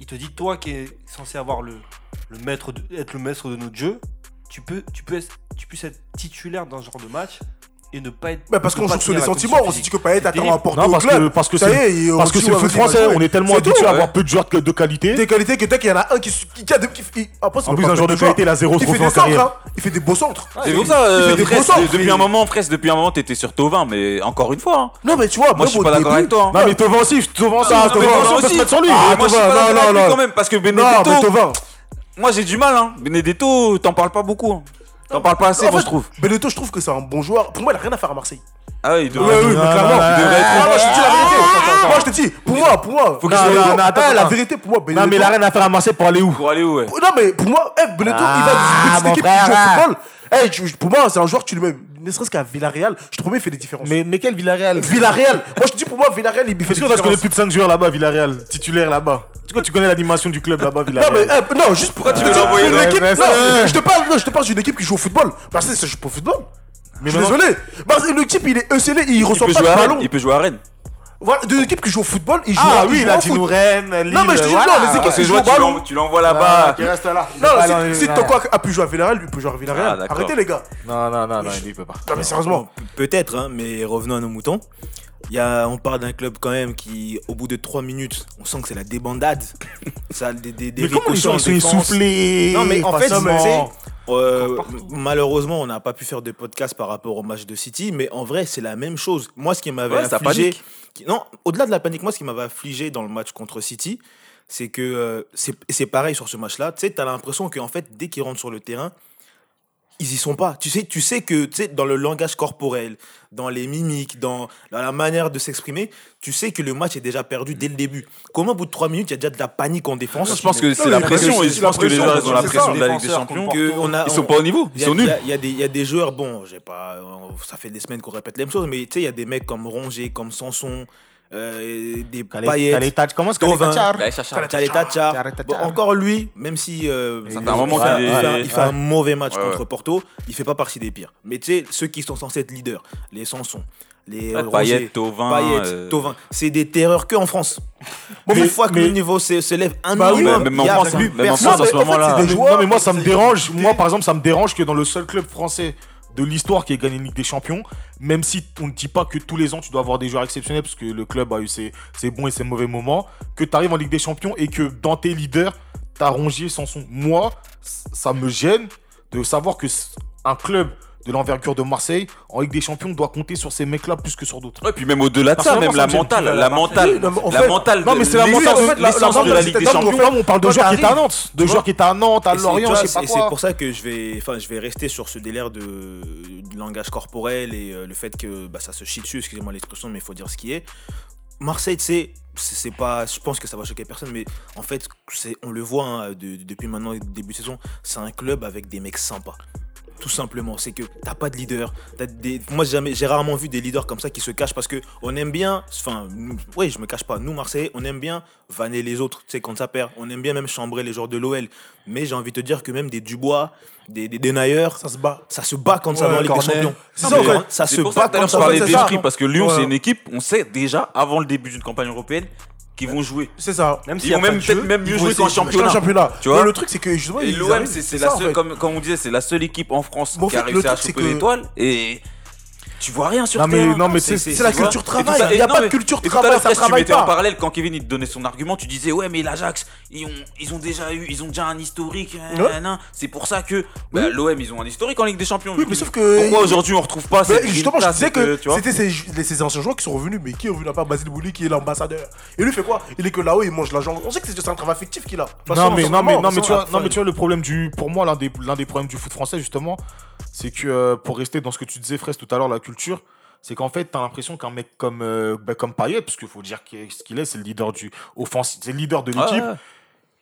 Il te dit, toi qui es censé avoir le, le maître de- être le maître de notre jeu, tu peux, tu peux, être- tu puisses être titulaire dans ce genre de match et ne pas être. Mais parce qu'on joue sur les sentiments, on se dit que Payet attend un porte Non, au parce club. que parce que Ça c'est parce que c'est foot français. On est tellement habitué à avoir peu de joueurs de de qualité. Des qualités que dès qu'il y en a un qui, après, c'est En plus, un joueur de qualité, il a zéro Il fait trophée des en centres, carrière. hein. Il fait des beaux centres. C'est pour ça, Il euh, fait des Fraisse, beaux centres, depuis un moment, Fraisse, depuis un moment, t'étais sur Tovin, mais encore une fois. hein. Non, mais tu vois, Moi, je suis pas au d'accord avec toi. hein. Non, mais Tovin aussi, Tovin, ça, Non, mais Tovin, on peut se aussi. mettre sur lui. Ah, Ah, moi, je suis Tovin, pas d'accord quand même, parce que Non, Benedetto, moi j'ai du mal, hein. Benedetto, t'en parles pas beaucoup. T'en parles pas assez, En moi fait, je trouve. Benedetto, je trouve que c'est un bon joueur. Pour moi, il a rien à faire à Marseille. Ah Oui, clairement. non, non, il devrait être- non, Ah, moi, je te dis la vérité. non, Moi, je te dis, pour moi, pour moi. Faut qu'il attends, eh, La vérité, pour moi, Non, mais Benedetto. il a rien à faire à Marseille pour aller où? Pour aller où, ouais. Non, mais pour moi, eh, Benedetto, il va Ah, au football. Eh, pour moi, c'est un joueur, tu le mets ne serait-ce qu'à Villarreal, je trouvais il fait des différences. Mais, mais quel Villarreal? Villarreal, moi je te dis pour moi, Villarreal, il fait des que tu connais différences. plus de 5 joueurs là-bas, Villarreal Titulaire là-bas Tu connais l'animation du club là-bas, Non, mais eh, non, juste pourquoi tu veux Ah, l'envoyer une équipe Non, je te parle, non, je te parle d'une équipe qui joue au football. Marseille, ça joue pas au football. Mais je suis désolé. Marseille, l'équipe, il est ECL, il Il reçoit pas de ballon. Il peut jouer à Rennes. Voilà, d'une équipe qui joue au football, il joue Ah oui, joue il a au dit foot. nous Rennes, Lille. Non, mais je te dis, voilà. non, les équipes qui jouent au tu ballon. tu l'envoies Ah, là-bas. qui reste là. Non, si-. Toko a pu jouer à Villarreal, il peut jouer à Ah, Villarreal. d'accord. Arrêtez les gars. Non, non, non, non, il peut pas. Non, mais sérieusement. Peut-être, hein, mais revenons à nos moutons. Il y a, on parle d'un club quand même qui, au bout de 3 minutes, on sent que c'est la débandade. Ça, des, des, des Mais comment ils sont essoufflés Non, mais en fait, euh, malheureusement, on n'a pas pu faire de podcast par rapport au match de City, mais en vrai, c'est la même chose. Moi, ce qui m'avait Ouais, affligé. qui- non, au-delà de la panique, moi, ce qui m'avait affligé dans le match contre City, c'est que euh, c'est c'est pareil sur ce match-là. Tu sais, tu as l'impression qu'en fait, dès qu'ils rentrent sur le terrain, ils y sont pas. Tu sais, tu sais que tu sais, dans le langage corporel, dans les mimiques, dans, dans la manière de s'exprimer, tu sais que le match est déjà perdu dès le début. Comment au bout de 3 minutes, il y a déjà de la panique en défense? Je pense que c'est la pression. Je la pense que les joueurs ils ont la pression de la Ligue des Champions. que on a, Ils sont on- pas au niveau. il Ils sont nuls. Il y, a des- il y a des joueurs, bon, j'ai pas, ça fait des semaines qu'on répète les mêmes choses, mais tu sais, il y a des mecs comme Rongier, comme Sanson, euh, des Caleta, comment est-ce Tovin. Ouais, Bon, Tchar. encore lui, même si euh, il- fait un moment il fait- un- il fait un mauvais match Ouais, contre ouais. Porto, il fait pas partie des pires. Mais tu sais, ceux qui sont censés être leaders, les Sanson, les Ouais, Rongier, Payet, euh, Thauvin, c'est des terreurs que en France. Mais- Une fois que mais- le niveau se, se lève un Bah oui, minimum, même en France, hein, même en personne. France, en ce en moment-là. joueurs, non, mais moi ça me dérange. Moi par exemple, ça me dérange que dans le seul club français de l'histoire qui ait gagné Ligue des Champions, même si on ne dit pas que tous les ans tu dois avoir des joueurs exceptionnels parce que le club a eu ses, bons et ses mauvais moments, que tu arrives en Ligue des Champions et que dans tes leaders, t'as Rongier, Sanson. Moi, ça me gêne de savoir que un club de l'envergure de Marseille en Ligue des Champions doit compter sur ces mecs-là plus que sur d'autres. Ouais, puis même au-delà de ça, même la mentale, la mentale, la mentale, Non, mais c'est la mentale, de la Ligue des Champions. on parle de joueurs qui étaient à Nantes, de joueurs qui étaient à Nantes, à Lorient, je sais pas c'est- pour ça que je vais, enfin, je vais rester sur ce délire de, langage corporel et euh, le fait que bah, ça se chie dessus, excusez-moi l'expression, mais il faut dire ce qui est. Marseille, tu sais, c'est c'est pas, je pense que ça va choquer personne, mais en fait, c'est, on le voit hein, de- depuis maintenant le début de saison, c'est un club avec des mecs sympas. Tout simplement, c'est que t'as pas de leader. des... Moi, j'ai jamais, j'ai rarement vu des leaders comme ça qui se cachent parce que on aime bien. Enfin, nous- oui, je me cache pas. Nous, Marseillais, on aime bien vanner les autres. Tu sais, quand ça perd, on aime bien même chambrer les joueurs de l'OL. Mais j'ai envie de te dire que même des Dubois, des, des Denayer, Ça se bat. ça se bat quand ça va en Ligue des. Champions. Ça. Ça C'est se ça bat quand ça va en Ligue des d'esprit Champions. parce que Lyon, Ouais. c'est une équipe, on sait déjà avant le début d'une campagne européenne qu'ils vont jouer. C'est ça. Même Ils vont même peut-être même mieux jouer qu'en championnat. championnat. Tu vois Mais le truc, c'est que justement, l'OM, c'est la en seule, fait. comme, comme on disait, c'est la seule équipe en France qui fait, a réussi le à choper que- l'étoile. Et tu vois rien sur Non, mais- terrain. non, mais C'est- c'est- C'est la culture travail. Il n'y a pas de culture et tout à travail, ça travaille mettais en pas. parallèle quand Kevin il te donnait son argument, tu disais ouais mais l'Ajax ils ont ils ont déjà eu ils ont déjà un historique. nan. C'est pour ça que bah, l'OM ils ont un historique en Ligue des Champions. Oui, mais sauf que- pourquoi aujourd'hui on retrouve pas cette justement, je disais que euh, c'était ces, anciens joueurs qui sont revenus, mais qui est revenu là-bas Basile Bouli qui est l'ambassadeur. Et lui fait quoi? Il est que là-haut, il mange l'argent. On sait que c'est un travail fictif qu'il a. Non mais, non, non, tu vois, façon, non mais tu vois le problème du pour moi l'un des, l'un des problèmes du foot français justement c'est que euh, pour rester dans ce que tu disais Fraisse tout à l'heure la culture c'est qu'en fait t'as l'impression qu'un mec comme euh, bah, comme Payet parce qu'il faut dire qu'il- ce qu'il est c'est le leader du offensif c'est le leader de l'équipe ouais.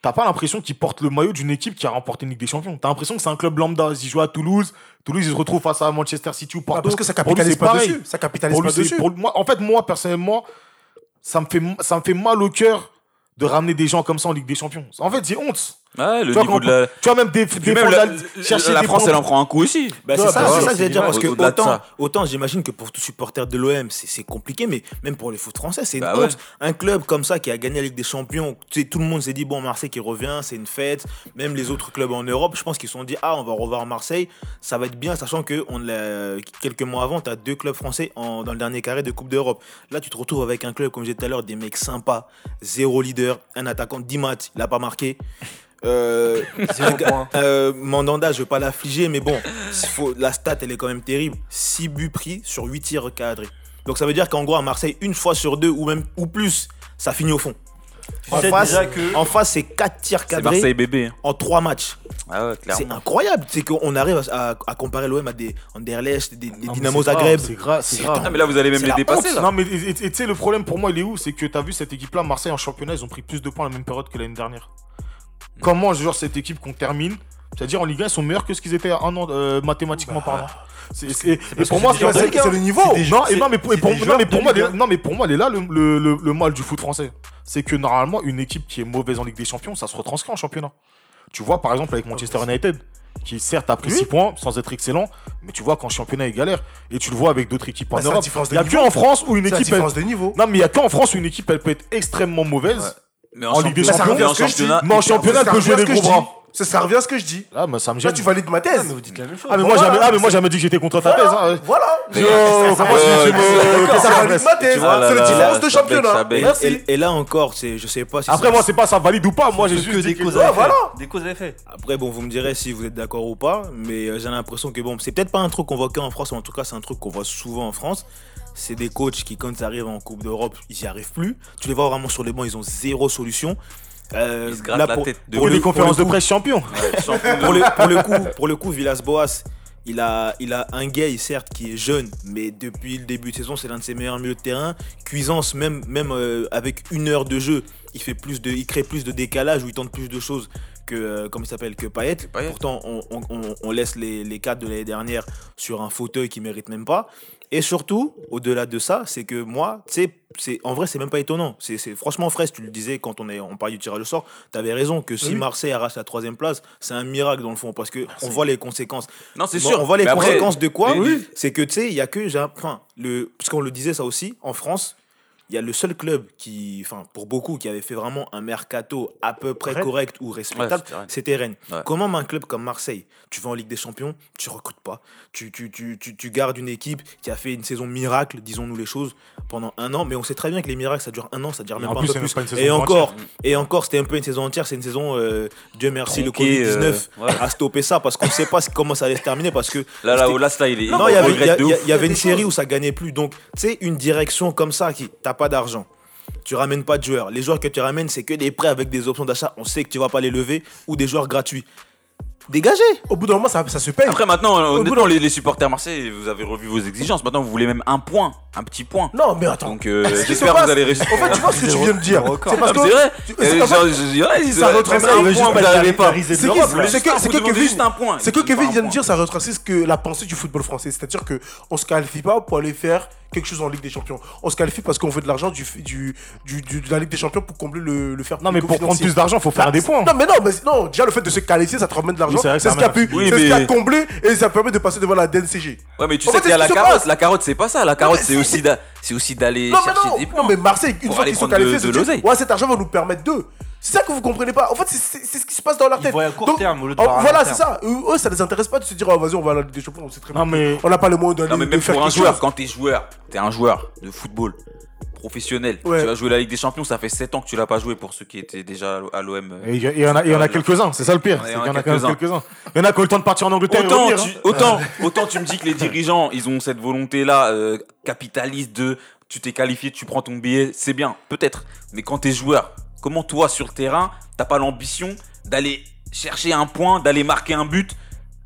t'as pas l'impression qu'il porte le maillot d'une équipe qui a remporté une Ligue des Champions t'as l'impression que c'est un club lambda il joue à Toulouse Toulouse il se retrouve face à Manchester City ou Ah, Porto parce que ça capitalise pas pareil. dessus. Ça capitalise Pour pas dessus. pour moi, en fait, moi, personnellement, ça me fait, ça me fait mal au cœur de ramener des gens comme ça en Ligue des Champions. En fait, j'ai honte. Ouais, le Tu vois, niveau de la. tu vois, même des, des même la, chercher la France, elle en prend un coup aussi. Bah, c'est ça, c'est ouais, ça que j'allais dire parce que autant, autant j'imagine que pour tout supporter de l'OM c'est compliqué mais même pour les foot français c'est une Bah ouais. honte un club comme ça qui a gagné la Ligue des Champions tu sais, tout le monde s'est dit bon Marseille qui revient c'est une fête même les autres clubs en Europe je pense qu'ils se sont dit ah on va revoir Marseille ça va être bien sachant que on quelques mois avant tu as deux clubs français en- dans le dernier carré de Coupe d'Europe là tu te retrouves avec un club comme je disais tout à l'heure des mecs sympas zéro leader un attaquant 10 matchs il a pas marqué euh, euh, Mandanda, je veux pas l'affliger, mais bon, faut, la stat, elle est quand même terrible. 6 buts pris sur 8 tirs recadrés. Donc ça veut dire qu'en gros, à Marseille, une fois sur deux ou même ou plus, ça finit au fond. En face, déjà que- en face, c'est 4 tirs C'est cadrés Marseille bébé. hein. en 3 matchs. Ah ouais, C'est incroyable. C'est qu'on arrive à, à- à comparer l'OM à des Anderlecht, des, des Non, Dynamo c'est grave, Zagreb. C'est grave, c'est grave. Ah, mais là, vous allez même les dépasser là. Non, mais tu sais, le problème pour moi, il est où? C'est que tu as vu cette équipe-là, Marseille en championnat, ils ont pris plus de points à la même période que l'année dernière. Comment, genre, cette équipe qu'on termine, C'est-à-dire en Ligue 1, ils sont meilleurs que ce qu'ils étaient il y a un an euh, mathématiquement Bah, parlant. C'est- c'est- et parce pour moi, c'est le niveau. non, et non, mais pour, et c'est pour- des non, joueurs mais de pour moi, non, mais pour moi, il est là le, le, le- le mal du foot français. C'est que normalement, une équipe qui est mauvaise en Ligue des Champions, ça se retranscrit en championnat. Tu vois, par exemple, avec Manchester United, qui certes a pris 6 points sans être excellent, mais tu vois qu'en championnat, il galère. Et tu le vois avec d'autres équipes en Bah, Europe. Il n'y a que en France où une équipe. elle- différence de niveau. Non, mais il y a qu'en France où une équipe, elle peut être extrêmement mauvaise. Mais En Ligue des championnat- Champions, en championnat, Mais en championnat, peut revient jouer les gros je dis. bras. Ça, ça revient à ce que je dis. Ah, mais ça me Là, gêne. tu valides ma Ah, thèse. mais vous dites la même chose. Ah, mais moi, Voilà. jamais, ah, mais moi, jamais dit que j'étais contre ta thèse. hein. Voilà. Ça ça valide ma thèse. C'est la différence de championnat. Et, Merci. et- et là encore, je sais pas si Après, ça- moi, c'est pas ça valide ou pas. Moi, j'ai que juste des causes Ouais, à effet. voilà. Des causes à effet. Après, bon, vous me direz si vous êtes d'accord ou pas, mais euh, j'ai l'impression que bon, c'est peut-être pas un truc qu'on voit qu'en France, mais en tout cas, c'est un truc qu'on voit souvent en France. C'est des coachs qui, quand ils arrivent en Coupe d'Europe, ils y arrivent plus. Tu les vois vraiment sur les bancs, ils ont zéro solution. Euh, Ils se la pour, tête de pour les conférences de presse champion. Ouais, champion de- pour le, pour le coup, pour le coup, Villas-Boas, il a, il a un gay, certes, qui est jeune, mais depuis le début de saison, c'est l'un de ses meilleurs milieux de terrain. Cuisance, même, même euh, avec une heure de jeu, il, fait plus de, il crée plus de décalage ou il tente plus de choses que, euh, il s'appelle, que Payet. Pourtant, on, on- laisse les, les cadres de l'année dernière sur un fauteuil qui mérite même pas. Et surtout, au-delà de ça, c'est que moi, tu sais, c'est en vrai, c'est même pas étonnant. C'est franchement fraise. Tu le disais quand on est, on parlait du tirage au sort. T'avais raison que si Oui. Marseille arrache la troisième place, c'est un miracle dans le fond parce que on voit les conséquences. Non, c'est Bon, sûr. On voit les Mais après, conséquences de quoi? C'est que tu sais, il y a que, j'ai- enfin, le, parce qu'on le disait ça aussi, en France, il y a le seul club qui, enfin, pour beaucoup, qui avait fait vraiment un mercato à peu près Rennes. correct ou respectable, c'était Rennes. c'était Rennes. Ouais. Comment un club comme Marseille, tu vas en Ligue des Champions, tu recrutes pas, tu, tu, tu, tu, tu gardes une équipe qui a fait une saison miracle, disons-nous les choses, pendant un an, mais on sait très bien que les miracles, ça dure un an, ça dure même en pas plus, un peu plus. pas une saison Et encore, et encore, c'était un peu une saison entière, c'est une saison, euh, Dieu merci, le Covid-19 euh, ouais. a stoppé ça parce qu'on sait pas comment ça allait se terminer parce que Là, là, oh, là, là, il est. non, il y avait, il y y avait une série où ça gagnait plus. Donc, tu sais, une direction comme ça, qui pas d'argent. Tu ramènes pas de joueurs. Les joueurs que tu ramènes, c'est que des prêts avec des options d'achat. On sait que tu vas pas les lever ou des joueurs gratuits. Dégagez Au bout d'un moment, ça, ça se paye. Après, maintenant, bout honnêtement, d'un- les, les supporters marseillais, vous avez revu vos exigences. Maintenant, vous voulez même un point, un petit point. Non, mais attends. Donc, euh, j'espère que vous allez réussir. En fait, tu vois ce que tu viens de dire. C'est parce que. c'est vrai. Euh, c'est- ils- ça retrace un point, vous n'arrivez pas. C'est que- Kevin juste un point. C'est que Kevin vient de dire, ça retrace ce que la pensée du football français. C'est-à-dire que on se qualifie pas pour aller faire quelque chose en Ligue des Champions. On se qualifie parce qu'on veut de l'argent du, du, du- du- de la Ligue des Champions pour combler le, le faire Non, mais pour prendre plus d'argent, faut faire des points. Non, mais non, mais non, déjà le fait de se qualifier, ça te ramène de l'argent. Oui, c'est ce qui a pu, Oui, c'est ce qui a mais- comblé et ça permet de passer devant la DNCG. Ouais, mais tu En sais qu'il y a la carotte. La carotte, c'est pas ça. La carotte, mais c'est aussi c'est aussi d'aller Non, mais chercher non, des non, points. mais Marseille, une fois qu'ils sont qualifiés, ouais, cet argent va nous permettre d'eux. C'est ça que vous comprenez pas. En fait, c'est- ce qui se passe dans leur Ils tête. voient à court Donc, terme au lieu de oh, voir à Voilà, c'est ça. Eux, eux, ça les intéresse pas de se dire, oh, vas-y, on va à la Ligue des Champions. On sait très bien. Non, mais. On n'a pas les moyens d'aller Non, mais même faire pour un joueur, chose. quand t'es joueur, t'es un joueur de football professionnel. Ouais. Tu vas jouer la Ligue des Champions, ça fait 7 ans que tu l'as pas joué pour ceux qui étaient déjà à l'OM. Et Il y, a- il y en a, il y en a quelques-uns, c'est ça le pire. Il y en a y en a quand même quelques-uns. Il y en a qui ont le temps de partir en Angleterre et Autant, revenir, tu, hein. autant, autant tu me dis que les dirigeants, ils ont cette volonté-là euh, capitaliste de tu t'es qualifié, tu prends ton billet, c'est bien, peut-être. Mais quand t'es joueur, comment toi sur le terrain, t'as pas l'ambition d'aller chercher un point, d'aller marquer un but?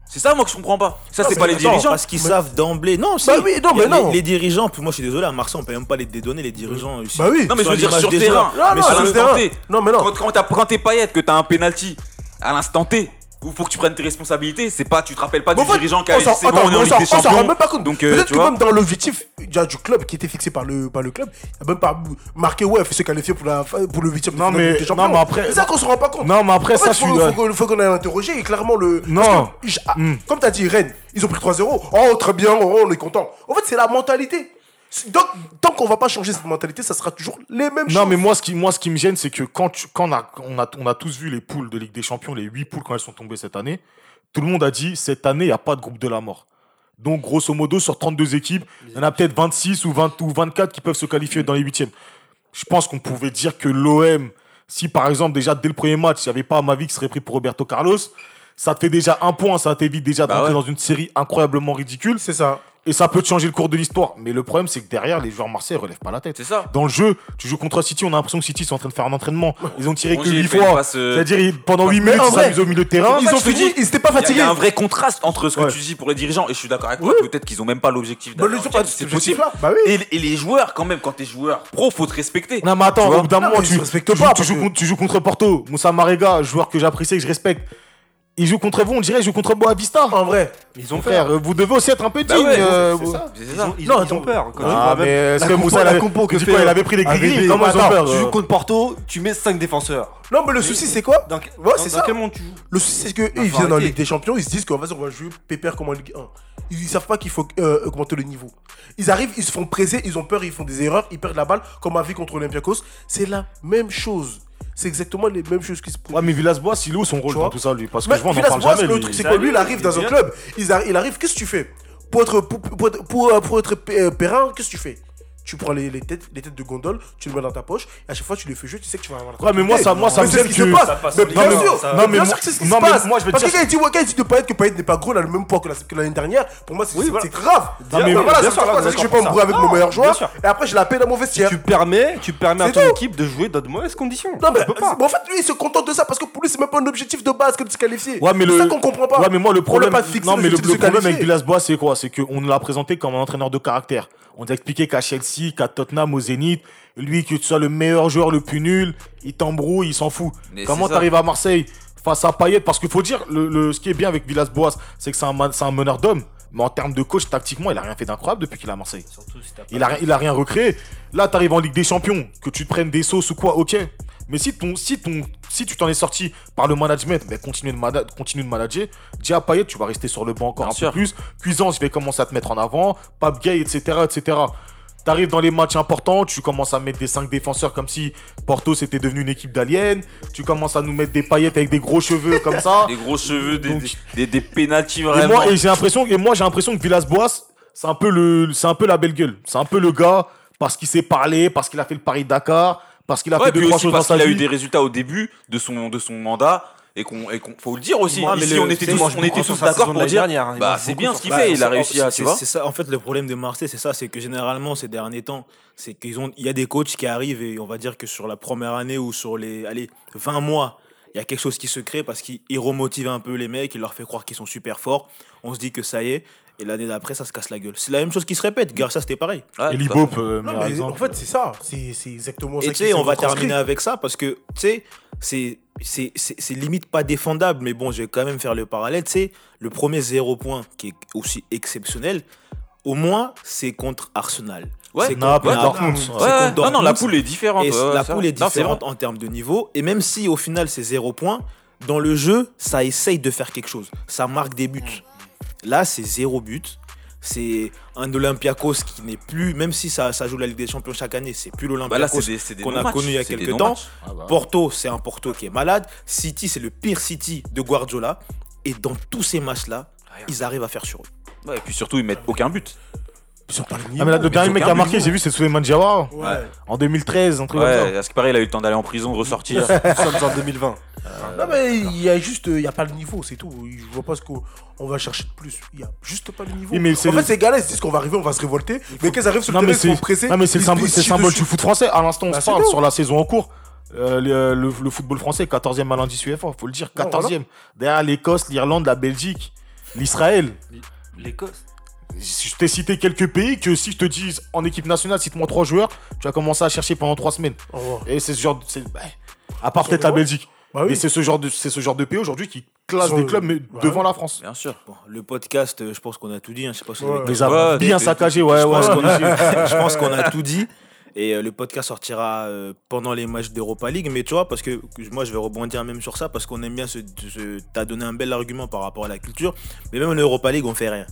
C'est ça moi que je comprends pas. Ça c'est pas les dirigeants. Parce qu'ils savent d'emblée. Non. Bah oui, non, mais Les- non. Les, dirigeants, puis moi je suis désolé, à Marseille, on peut même pas les dédonner, les dirigeants. ici. Bah oui. Non mais je veux dire sur terrain. joueurs. Non, mais sur le l'instant terrain. T. Non, mais non. Quand, quand t'as- paillette, que t'as un penalty à l'instant T, faut que tu prennes tes responsabilités, c'est pas, tu te rappelles pas du dirigeant qui a c'est bon, on est en Ligue des rend même pas compte. Donc euh, Peut-être tu que vois. même dans l'objectif du club qui était fixé par le, par le club, il a même pas marqué ouais, faut se qualifier pour, la, pour le 8 Non, mais- non, mais après- C'est ça qu'on se rend pas compte. Non, mais après, En fait, ça, faut, qu'on- faut qu'on aille interroger et clairement le. Non. parce que, j- ah, Hmm. Comme t'as dit, Rennes, ils ont pris 3-0. Oh, très bien, oh, on est content. En fait, c'est la mentalité. Donc, tant qu'on va pas changer cette mentalité, ça sera toujours les mêmes Non, choses. mais moi, ce qui, moi, ce qui me gêne, c'est que quand, tu, quand on, a, on, a, on a tous vu les poules de Ligue des Champions, les 8 poules quand elles sont tombées cette année, tout le monde a dit cette année, il n'y a pas de groupe de la mort. Donc, grosso modo, sur 32 équipes, il y en a peut-être 26 ou, 20, ou 24 qui peuvent se qualifier dans les huitièmes. Je pense qu'on pouvait dire que l'OM, si par exemple, déjà dès le premier match, il n'y avait pas Mavi qui serait pris pour Roberto Carlos, ça te fait déjà un point, ça t'évite déjà Bah d'entrer ouais. dans une série incroyablement ridicule. C'est ça. Et ça peut te changer le cours de l'histoire. Mais le problème, c'est que derrière, les joueurs marseillais relèvent pas la tête. C'est ça. Dans le jeu, tu joues contre City, on a l'impression que City sont en train de faire un entraînement. Ils ont tiré que Rongier 8 fait une fois. euh, C'est-à-dire, pendant 8 Mais minutes, ils s'amusent au milieu de terrain. Ils ont dis, ils étaient pas a- il y, fatigués. a un vrai contraste entre ce que Ouais. tu dis pour les dirigeants et je suis d'accord avec toi. Oui. Peut-être qu'ils ont même pas l'objectif Bah, d'aller c'est possible. Bah oui. Et, et les joueurs, quand même, quand t'es joueur pro, faut te respecter. Non, mais attends, au bout d'un moment, tu, joues, pas, tu joues contre, tu joues contre Porto. Moussa Marega, joueur que j'apprécie et que je respecte. Ils jouent contre vous, on dirait ils jouent contre Boavista. En vrai. Ils ont Frère, peur. vous devez aussi être un peu Bah digne. ouais, euh, c'est vous- ça. C'est Ils ont, ils Non, ont- ils ils ont peur. Quand tu Ah, mais même est-ce la que compo- Moussa, il la avait- compo que tu dis fait, quoi, il euh, avait pris Comment ils ont Attends, peur Tu euh joues contre Porto, tu mets 5 défenseurs. Non, mais le souci, c'est quoi Dans, Ouais, dans- c'est dans ça. quel monde tu joues Le souci, c'est qu'eux, Bah, ils faut viennent en. Ligue des Champions, ils se disent qu'on va, on va jouer pépère comme en Ligue 1. Ils, ils savent pas qu'il faut euh, augmenter le niveau. Ils arrivent, ils se font presser, ils ont peur, ils font des erreurs, ils perdent la balle, comme à vie contre Olympiakos. C'est la même chose. C'est exactement les mêmes choses qui se Ouais, mais Villas-Boas, il est où son rôle dans tout ça, lui? Parce que Mais je vois, on en parle jamais. le lui. truc, c'est que lui, il arrive dans un club. Il, arri- il arrive, qu'est-ce que tu fais? Pour être, pour, pour être, pour, euh, pour être pé- euh, qu'est-ce que tu fais? Tu prends les, les têtes, les têtes de gondole, tu les mets dans ta poche, et à chaque fois tu les fais jouer, tu sais que tu vas avoir la Ouais, mais moi, ça, moi, ça me gêne qui se que. passe. Ça passe Mais sur bien sûr, mais non, bien mais sûr que c'est ce qui non, se mais passe. moi, je vais Parce que quand il dit, ouais, quand il dit de Payet que Payet n'est pas gros, il a le même poids que la- que l'année dernière, pour moi, c'est grave. Non, mais voilà, ça là, je vais pas me brouiller avec mon meilleur joueur, et après je la paie dans mon vestiaire. Tu permets, tu permets à ton équipe de jouer dans de mauvaises conditions. Non, mais en fait, lui, il se contente de ça parce que pour lui, c'est même pas un objectif de base que de se qualifier. Ouais, mais c'est le. ça qu'on comprend pas. Ouais, mais moi, le problème. Non, mais le, le problème avec. Villas-Boas, c'est quoi? C'est qu'on l'a présenté comme un entraîneur de caractère. On t'a expliqué qu'à Chelsea, qu'à Tottenham, au Zénith, lui, que tu sois le meilleur joueur, le plus nul, il t'embrouille, il s'en fout. Mais Comment t'arrives à Marseille face à Payet? Parce qu'il faut dire, le, le- ce qui est bien avec Villas-Boas, c'est que c'est un, un meneur d'hommes. Mais en termes de coach, tactiquement, il a rien fait d'incroyable depuis qu'il est à Marseille. Surtout si t'as pas- Il a, rien- il a rien recréé. Là, t'arrives en Ligue des Champions, que tu te prennes des sauces ou quoi, ok. Mais si, ton, si, ton, si tu t'en es sorti par le management, ben continue, de mana- continue de manager. Dis à Payet, tu vas rester sur le banc encore Bien un sûr. peu plus. Cuisance, je vais commencer à te mettre en avant. Pape Gay, etc. etc. T'arrives dans les matchs importants, tu commences à mettre des 5 défenseurs comme si Porto c'était devenu une équipe d'aliens. Tu commences à nous mettre des paillettes avec des gros cheveux comme ça. Des gros cheveux, des, Donc- des, des, des pénaltys Et vraiment. moi, j'ai l'impression, et moi j'ai l'impression que Villas-Boas, c'est un peu le, c'est un peu la belle gueule. C'est un peu le gars parce qu'il sait parler, parce qu'il a fait le Paris Dakar, parce qu'il a Ouais, fait deux puis trois aussi choses dans parce qu'il a eu des résultats au début de son, de son mandat et qu'on et qu'on faut le dire aussi. Moi, mais Ici, le- on était tous, on était tous sa d'accord pour dire dernière. Il bah a c'est bien ce qu'il fait, il c'est- a réussi à, tu vois. C'est ça, en fait, le problème de Marseille, c'est ça, c'est que généralement, ces derniers temps, c'est qu'ils ont, il y a des coachs qui arrivent et on va dire que sur la première année ou sur les, allez, 20 mois, il y a quelque chose qui se crée parce qu'ils ils remotivent un peu les mecs, ils leur fait croire qu'ils sont super forts. On se dit que ça y est, et l'année d'après, ça se casse la gueule. C'est la même chose qui se répète. Garcia, c'était pareil. Ouais, Et Libop, euh, Non, mais exemple. en fait, c'est ça. C'est exactement ça. Et tu sais, on va terminer avec ça parce que, tu sais, c'est. C'est c'est- c'est limite pas défendable, mais bon, je vais quand même faire le parallèle. Tu sais, le premier zéro point qui est aussi exceptionnel, au moins, c'est contre Arsenal. Ouais, c'est contre- Dortmund. Ouais, contre non, non, la poule est différente. Et ouais, la ça- poule est non, différente en termes de niveau. Et même si au final c'est zéro point, dans le jeu, ça essaye de faire quelque chose. Ça marque des buts. Là, c'est zéro but. C'est un Olympiakos qui n'est plus, même si ça, ça joue la Ligue des Champions chaque année, c'est plus Bah l'Olympiakos qu'on a connu il y a quelques temps. Ah bah. Porto, c'est un Porto qui est malade. City, c'est le pire City de Guardiola. Et dans tous ces matchs-là, ils arrivent à faire sur eux. Ouais, et puis surtout, ils mettent aucun but. Pas le Ah, niveau. mais là, le dernier mec qui a marqué, j'ai vu, c'est Souleymane Diawara Ouais. en 2013, un truc comme ça. Ouais, à ce qui paraît, il a eu le temps d'aller en prison, de ressortir. Nous sommes en 2020. Non, mais il y a juste. Il n'y a pas le niveau, c'est tout. Je vois pas ce qu'on on va chercher de plus. Il n'y a juste pas le niveau. Oui, mais c'est en le- fait, ces gars-là, ils se disent qu'on va arriver, on va se révolter. Mais quand ils arrivent sur le Non, mais terrain, ils c'est sont pressés. non, mais c'est le symbole, le du foot français. À l'instant, on Bah, se parle sur la saison en cours. Euh, le, le- le football français, 14e à l'indice UEFA, faut le dire, 14e. Derrière l'Écosse, l'Irlande, la Belgique, l'Israël. L'Écosse. Je t'ai cité quelques pays que si je te dis en équipe nationale, cite-moi trois joueurs, tu vas commencer à chercher pendant trois semaines. Et c'est ce genre. de- bah, à part peut-être la Belgique. Bah oui. Mais c'est ce genre de c'est ce genre de pays aujourd'hui qui classe des le- clubs mais Ouais. devant la France. Bien sûr. Bon, le podcast, euh, je pense qu'on a tout dit. hein. Je sais pas si Ouais. Les a Ouais, bien des- saccagés, ouais, je, ouais. pense ouais. qu'on a, je pense qu'on a tout dit. Et euh, le podcast sortira euh, pendant les matchs d'Europa League. Mais tu vois, parce que moi, je vais rebondir même sur ça, parce qu'on aime bien ce. ce T'as donné un bel argument par rapport à la culture. Mais même en Europa League, on fait rien.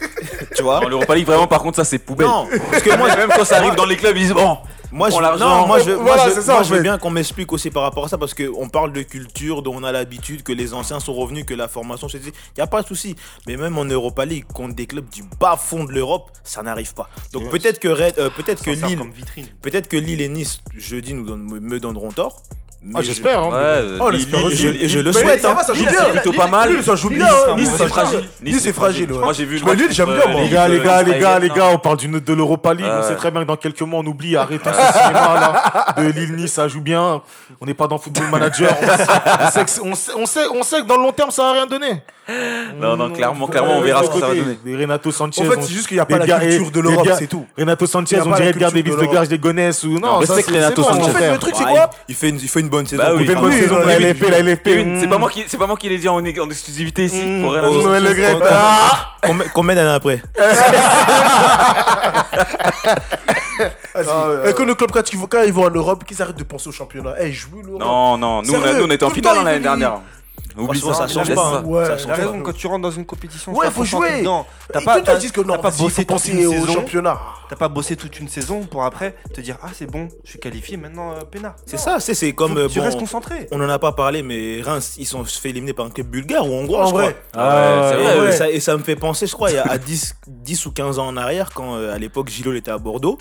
tu vois? En Europa League, vraiment, par contre, ça, c'est poubelle. Non, parce que moi, Même quand ça arrive dans les clubs, ils disent bon. Moi, je, non, moi, je, moi, je- c'est ça, moi, en je veux bien qu'on m'explique aussi par rapport à ça parce qu'on parle de culture, dont on a l'habitude, que les anciens sont revenus, que la formation, c'est. Il n'y a pas de souci. Mais même en Europa League, contre des clubs du bas fond de l'Europe, ça n'arrive pas. Donc peut-être que, euh, peut-être que Lille, peut-être que Lille et Nice, jeudi, nous donnent- me donneront tort. Ah, je- j'espère. hein. Ouais, Oh, je- et je le souhaite, Ça hein. va, ça joue bien. plutôt pas mal. Lille, ça joue bien. c'est. Nice, c'est fragile. fragile. Nice, c'est fragile. ouais. Moi, j'ai vu le match Lille, j'aime bien, euh, Les gars, les gars, les gars, les gars, on parle d'une de l'Europa League. On sait très bien que dans quelques mois, on oublie, arrêtons ce cinéma là. De Lille Nice, ça joue bien. On n'est pas dans Football Manager. On sait, on sait que- dans le long terme, ça va rien donner. Non, non, clairement, clairement, on verra ce que ça va donner. Des Renato Sanchez. En fait, c'est juste qu'il n'y a pas la culture de l'Europe, c'est tout. Renato Sanchez, on dirait Edgar culture Davis de de Garge l'Europe. des Gonesse ou non. respecte Renato Sanchez. En fait, le truc, c'est quoi? il, fait une, il fait une bonne saison. Bah oui. Il fait une bonne oui, saison oui, de la oui, LFP, la LFP. Kevin, c'est pas moi qui, c'est pas moi qui l'ai dit en, en exclusivité ici. Mmh. Pour rien à Oh, dire. Noël Le Gret. oh, Ah Combien, d'années après. Ah, Et que le club, quand ils vont, quand ils vont en Europe, qu'ils arrêtent de penser au championnat? Eh, jouez l'Europe. Non, non, nous, on, a- Sérieux, nous, on était en finale l'année dernière. Oublie ça, ça change laisse pas, ça. hein. Ouais, Ça t'as change T'as pas. raison, quand tu rentres dans une compétition, Ouais, faut jouer. T'as pas, que non, pas bossé toute une au saison. championnat. T'as pas bossé toute une saison pour après te dire ah c'est bon, je suis qualifié maintenant euh, peinard. C'est ça, c'est c'est comme. Euh, tu bon, restes concentré. on en a pas parlé, mais Reims, ils sont fait éliminer par un club bulgare ou hongrois, En je crois. vrai. Ah ouais, c'est Et, ça, et ça me fait penser, je crois, il y a à 10, 10 ou 15 ans en arrière, quand euh, à l'époque Gilles était à Bordeaux,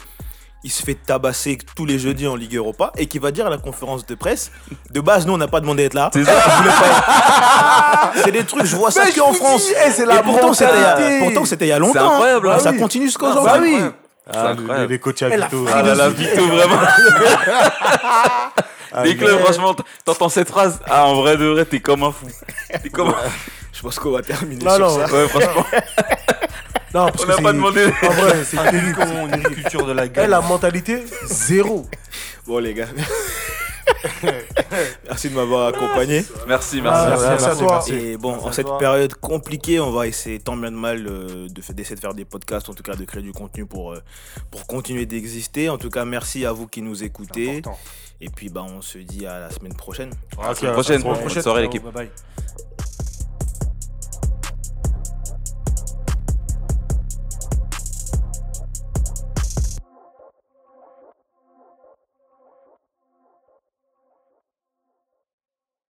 il se fait tabasser tous les jeudis en Ligue Europa et qui va dire à la conférence de presse De base, nous, on n'a pas demandé d'être là. C'est ça. C'est des trucs, je vois ça Mais que je en vous France. dis, eh, c'est la et pourtant, c'était il y a- mentalité. pourtant, c'était il y a longtemps. hein. incroyable, Et ah ça oui. continue jusqu'à Ah, aujourd'hui. bah oui. C'est Ah, incroyable. les- Les coachs à Vito. Ah là là. Vito, vraiment. Les clubs, franchement, t'entends cette phrase. Ah, en vrai de vrai, t'es comme un fou. T'es comme un Je pense qu'on va terminer Non, sur non. ça. Ouais, franchement. Non, parce On que n'a c'est- pas demandé. En vrai, c'est con, une culture de la Eh, gueule. la mentalité, zéro. Bon, les gars. Merci de m'avoir accompagné. Merci, Ah, merci. merci à toi. Et bon, Merci en cette toi. période compliquée, on va essayer tant bien de mal euh, d'essayer de faire des podcasts, en tout cas de créer du contenu pour, euh, pour continuer d'exister. En tout cas, merci à vous qui nous écoutez. Et puis, bah, on se dit à la semaine prochaine. Ok, À la prochaine. à la Bonne soirée, l'équipe. Bye bye.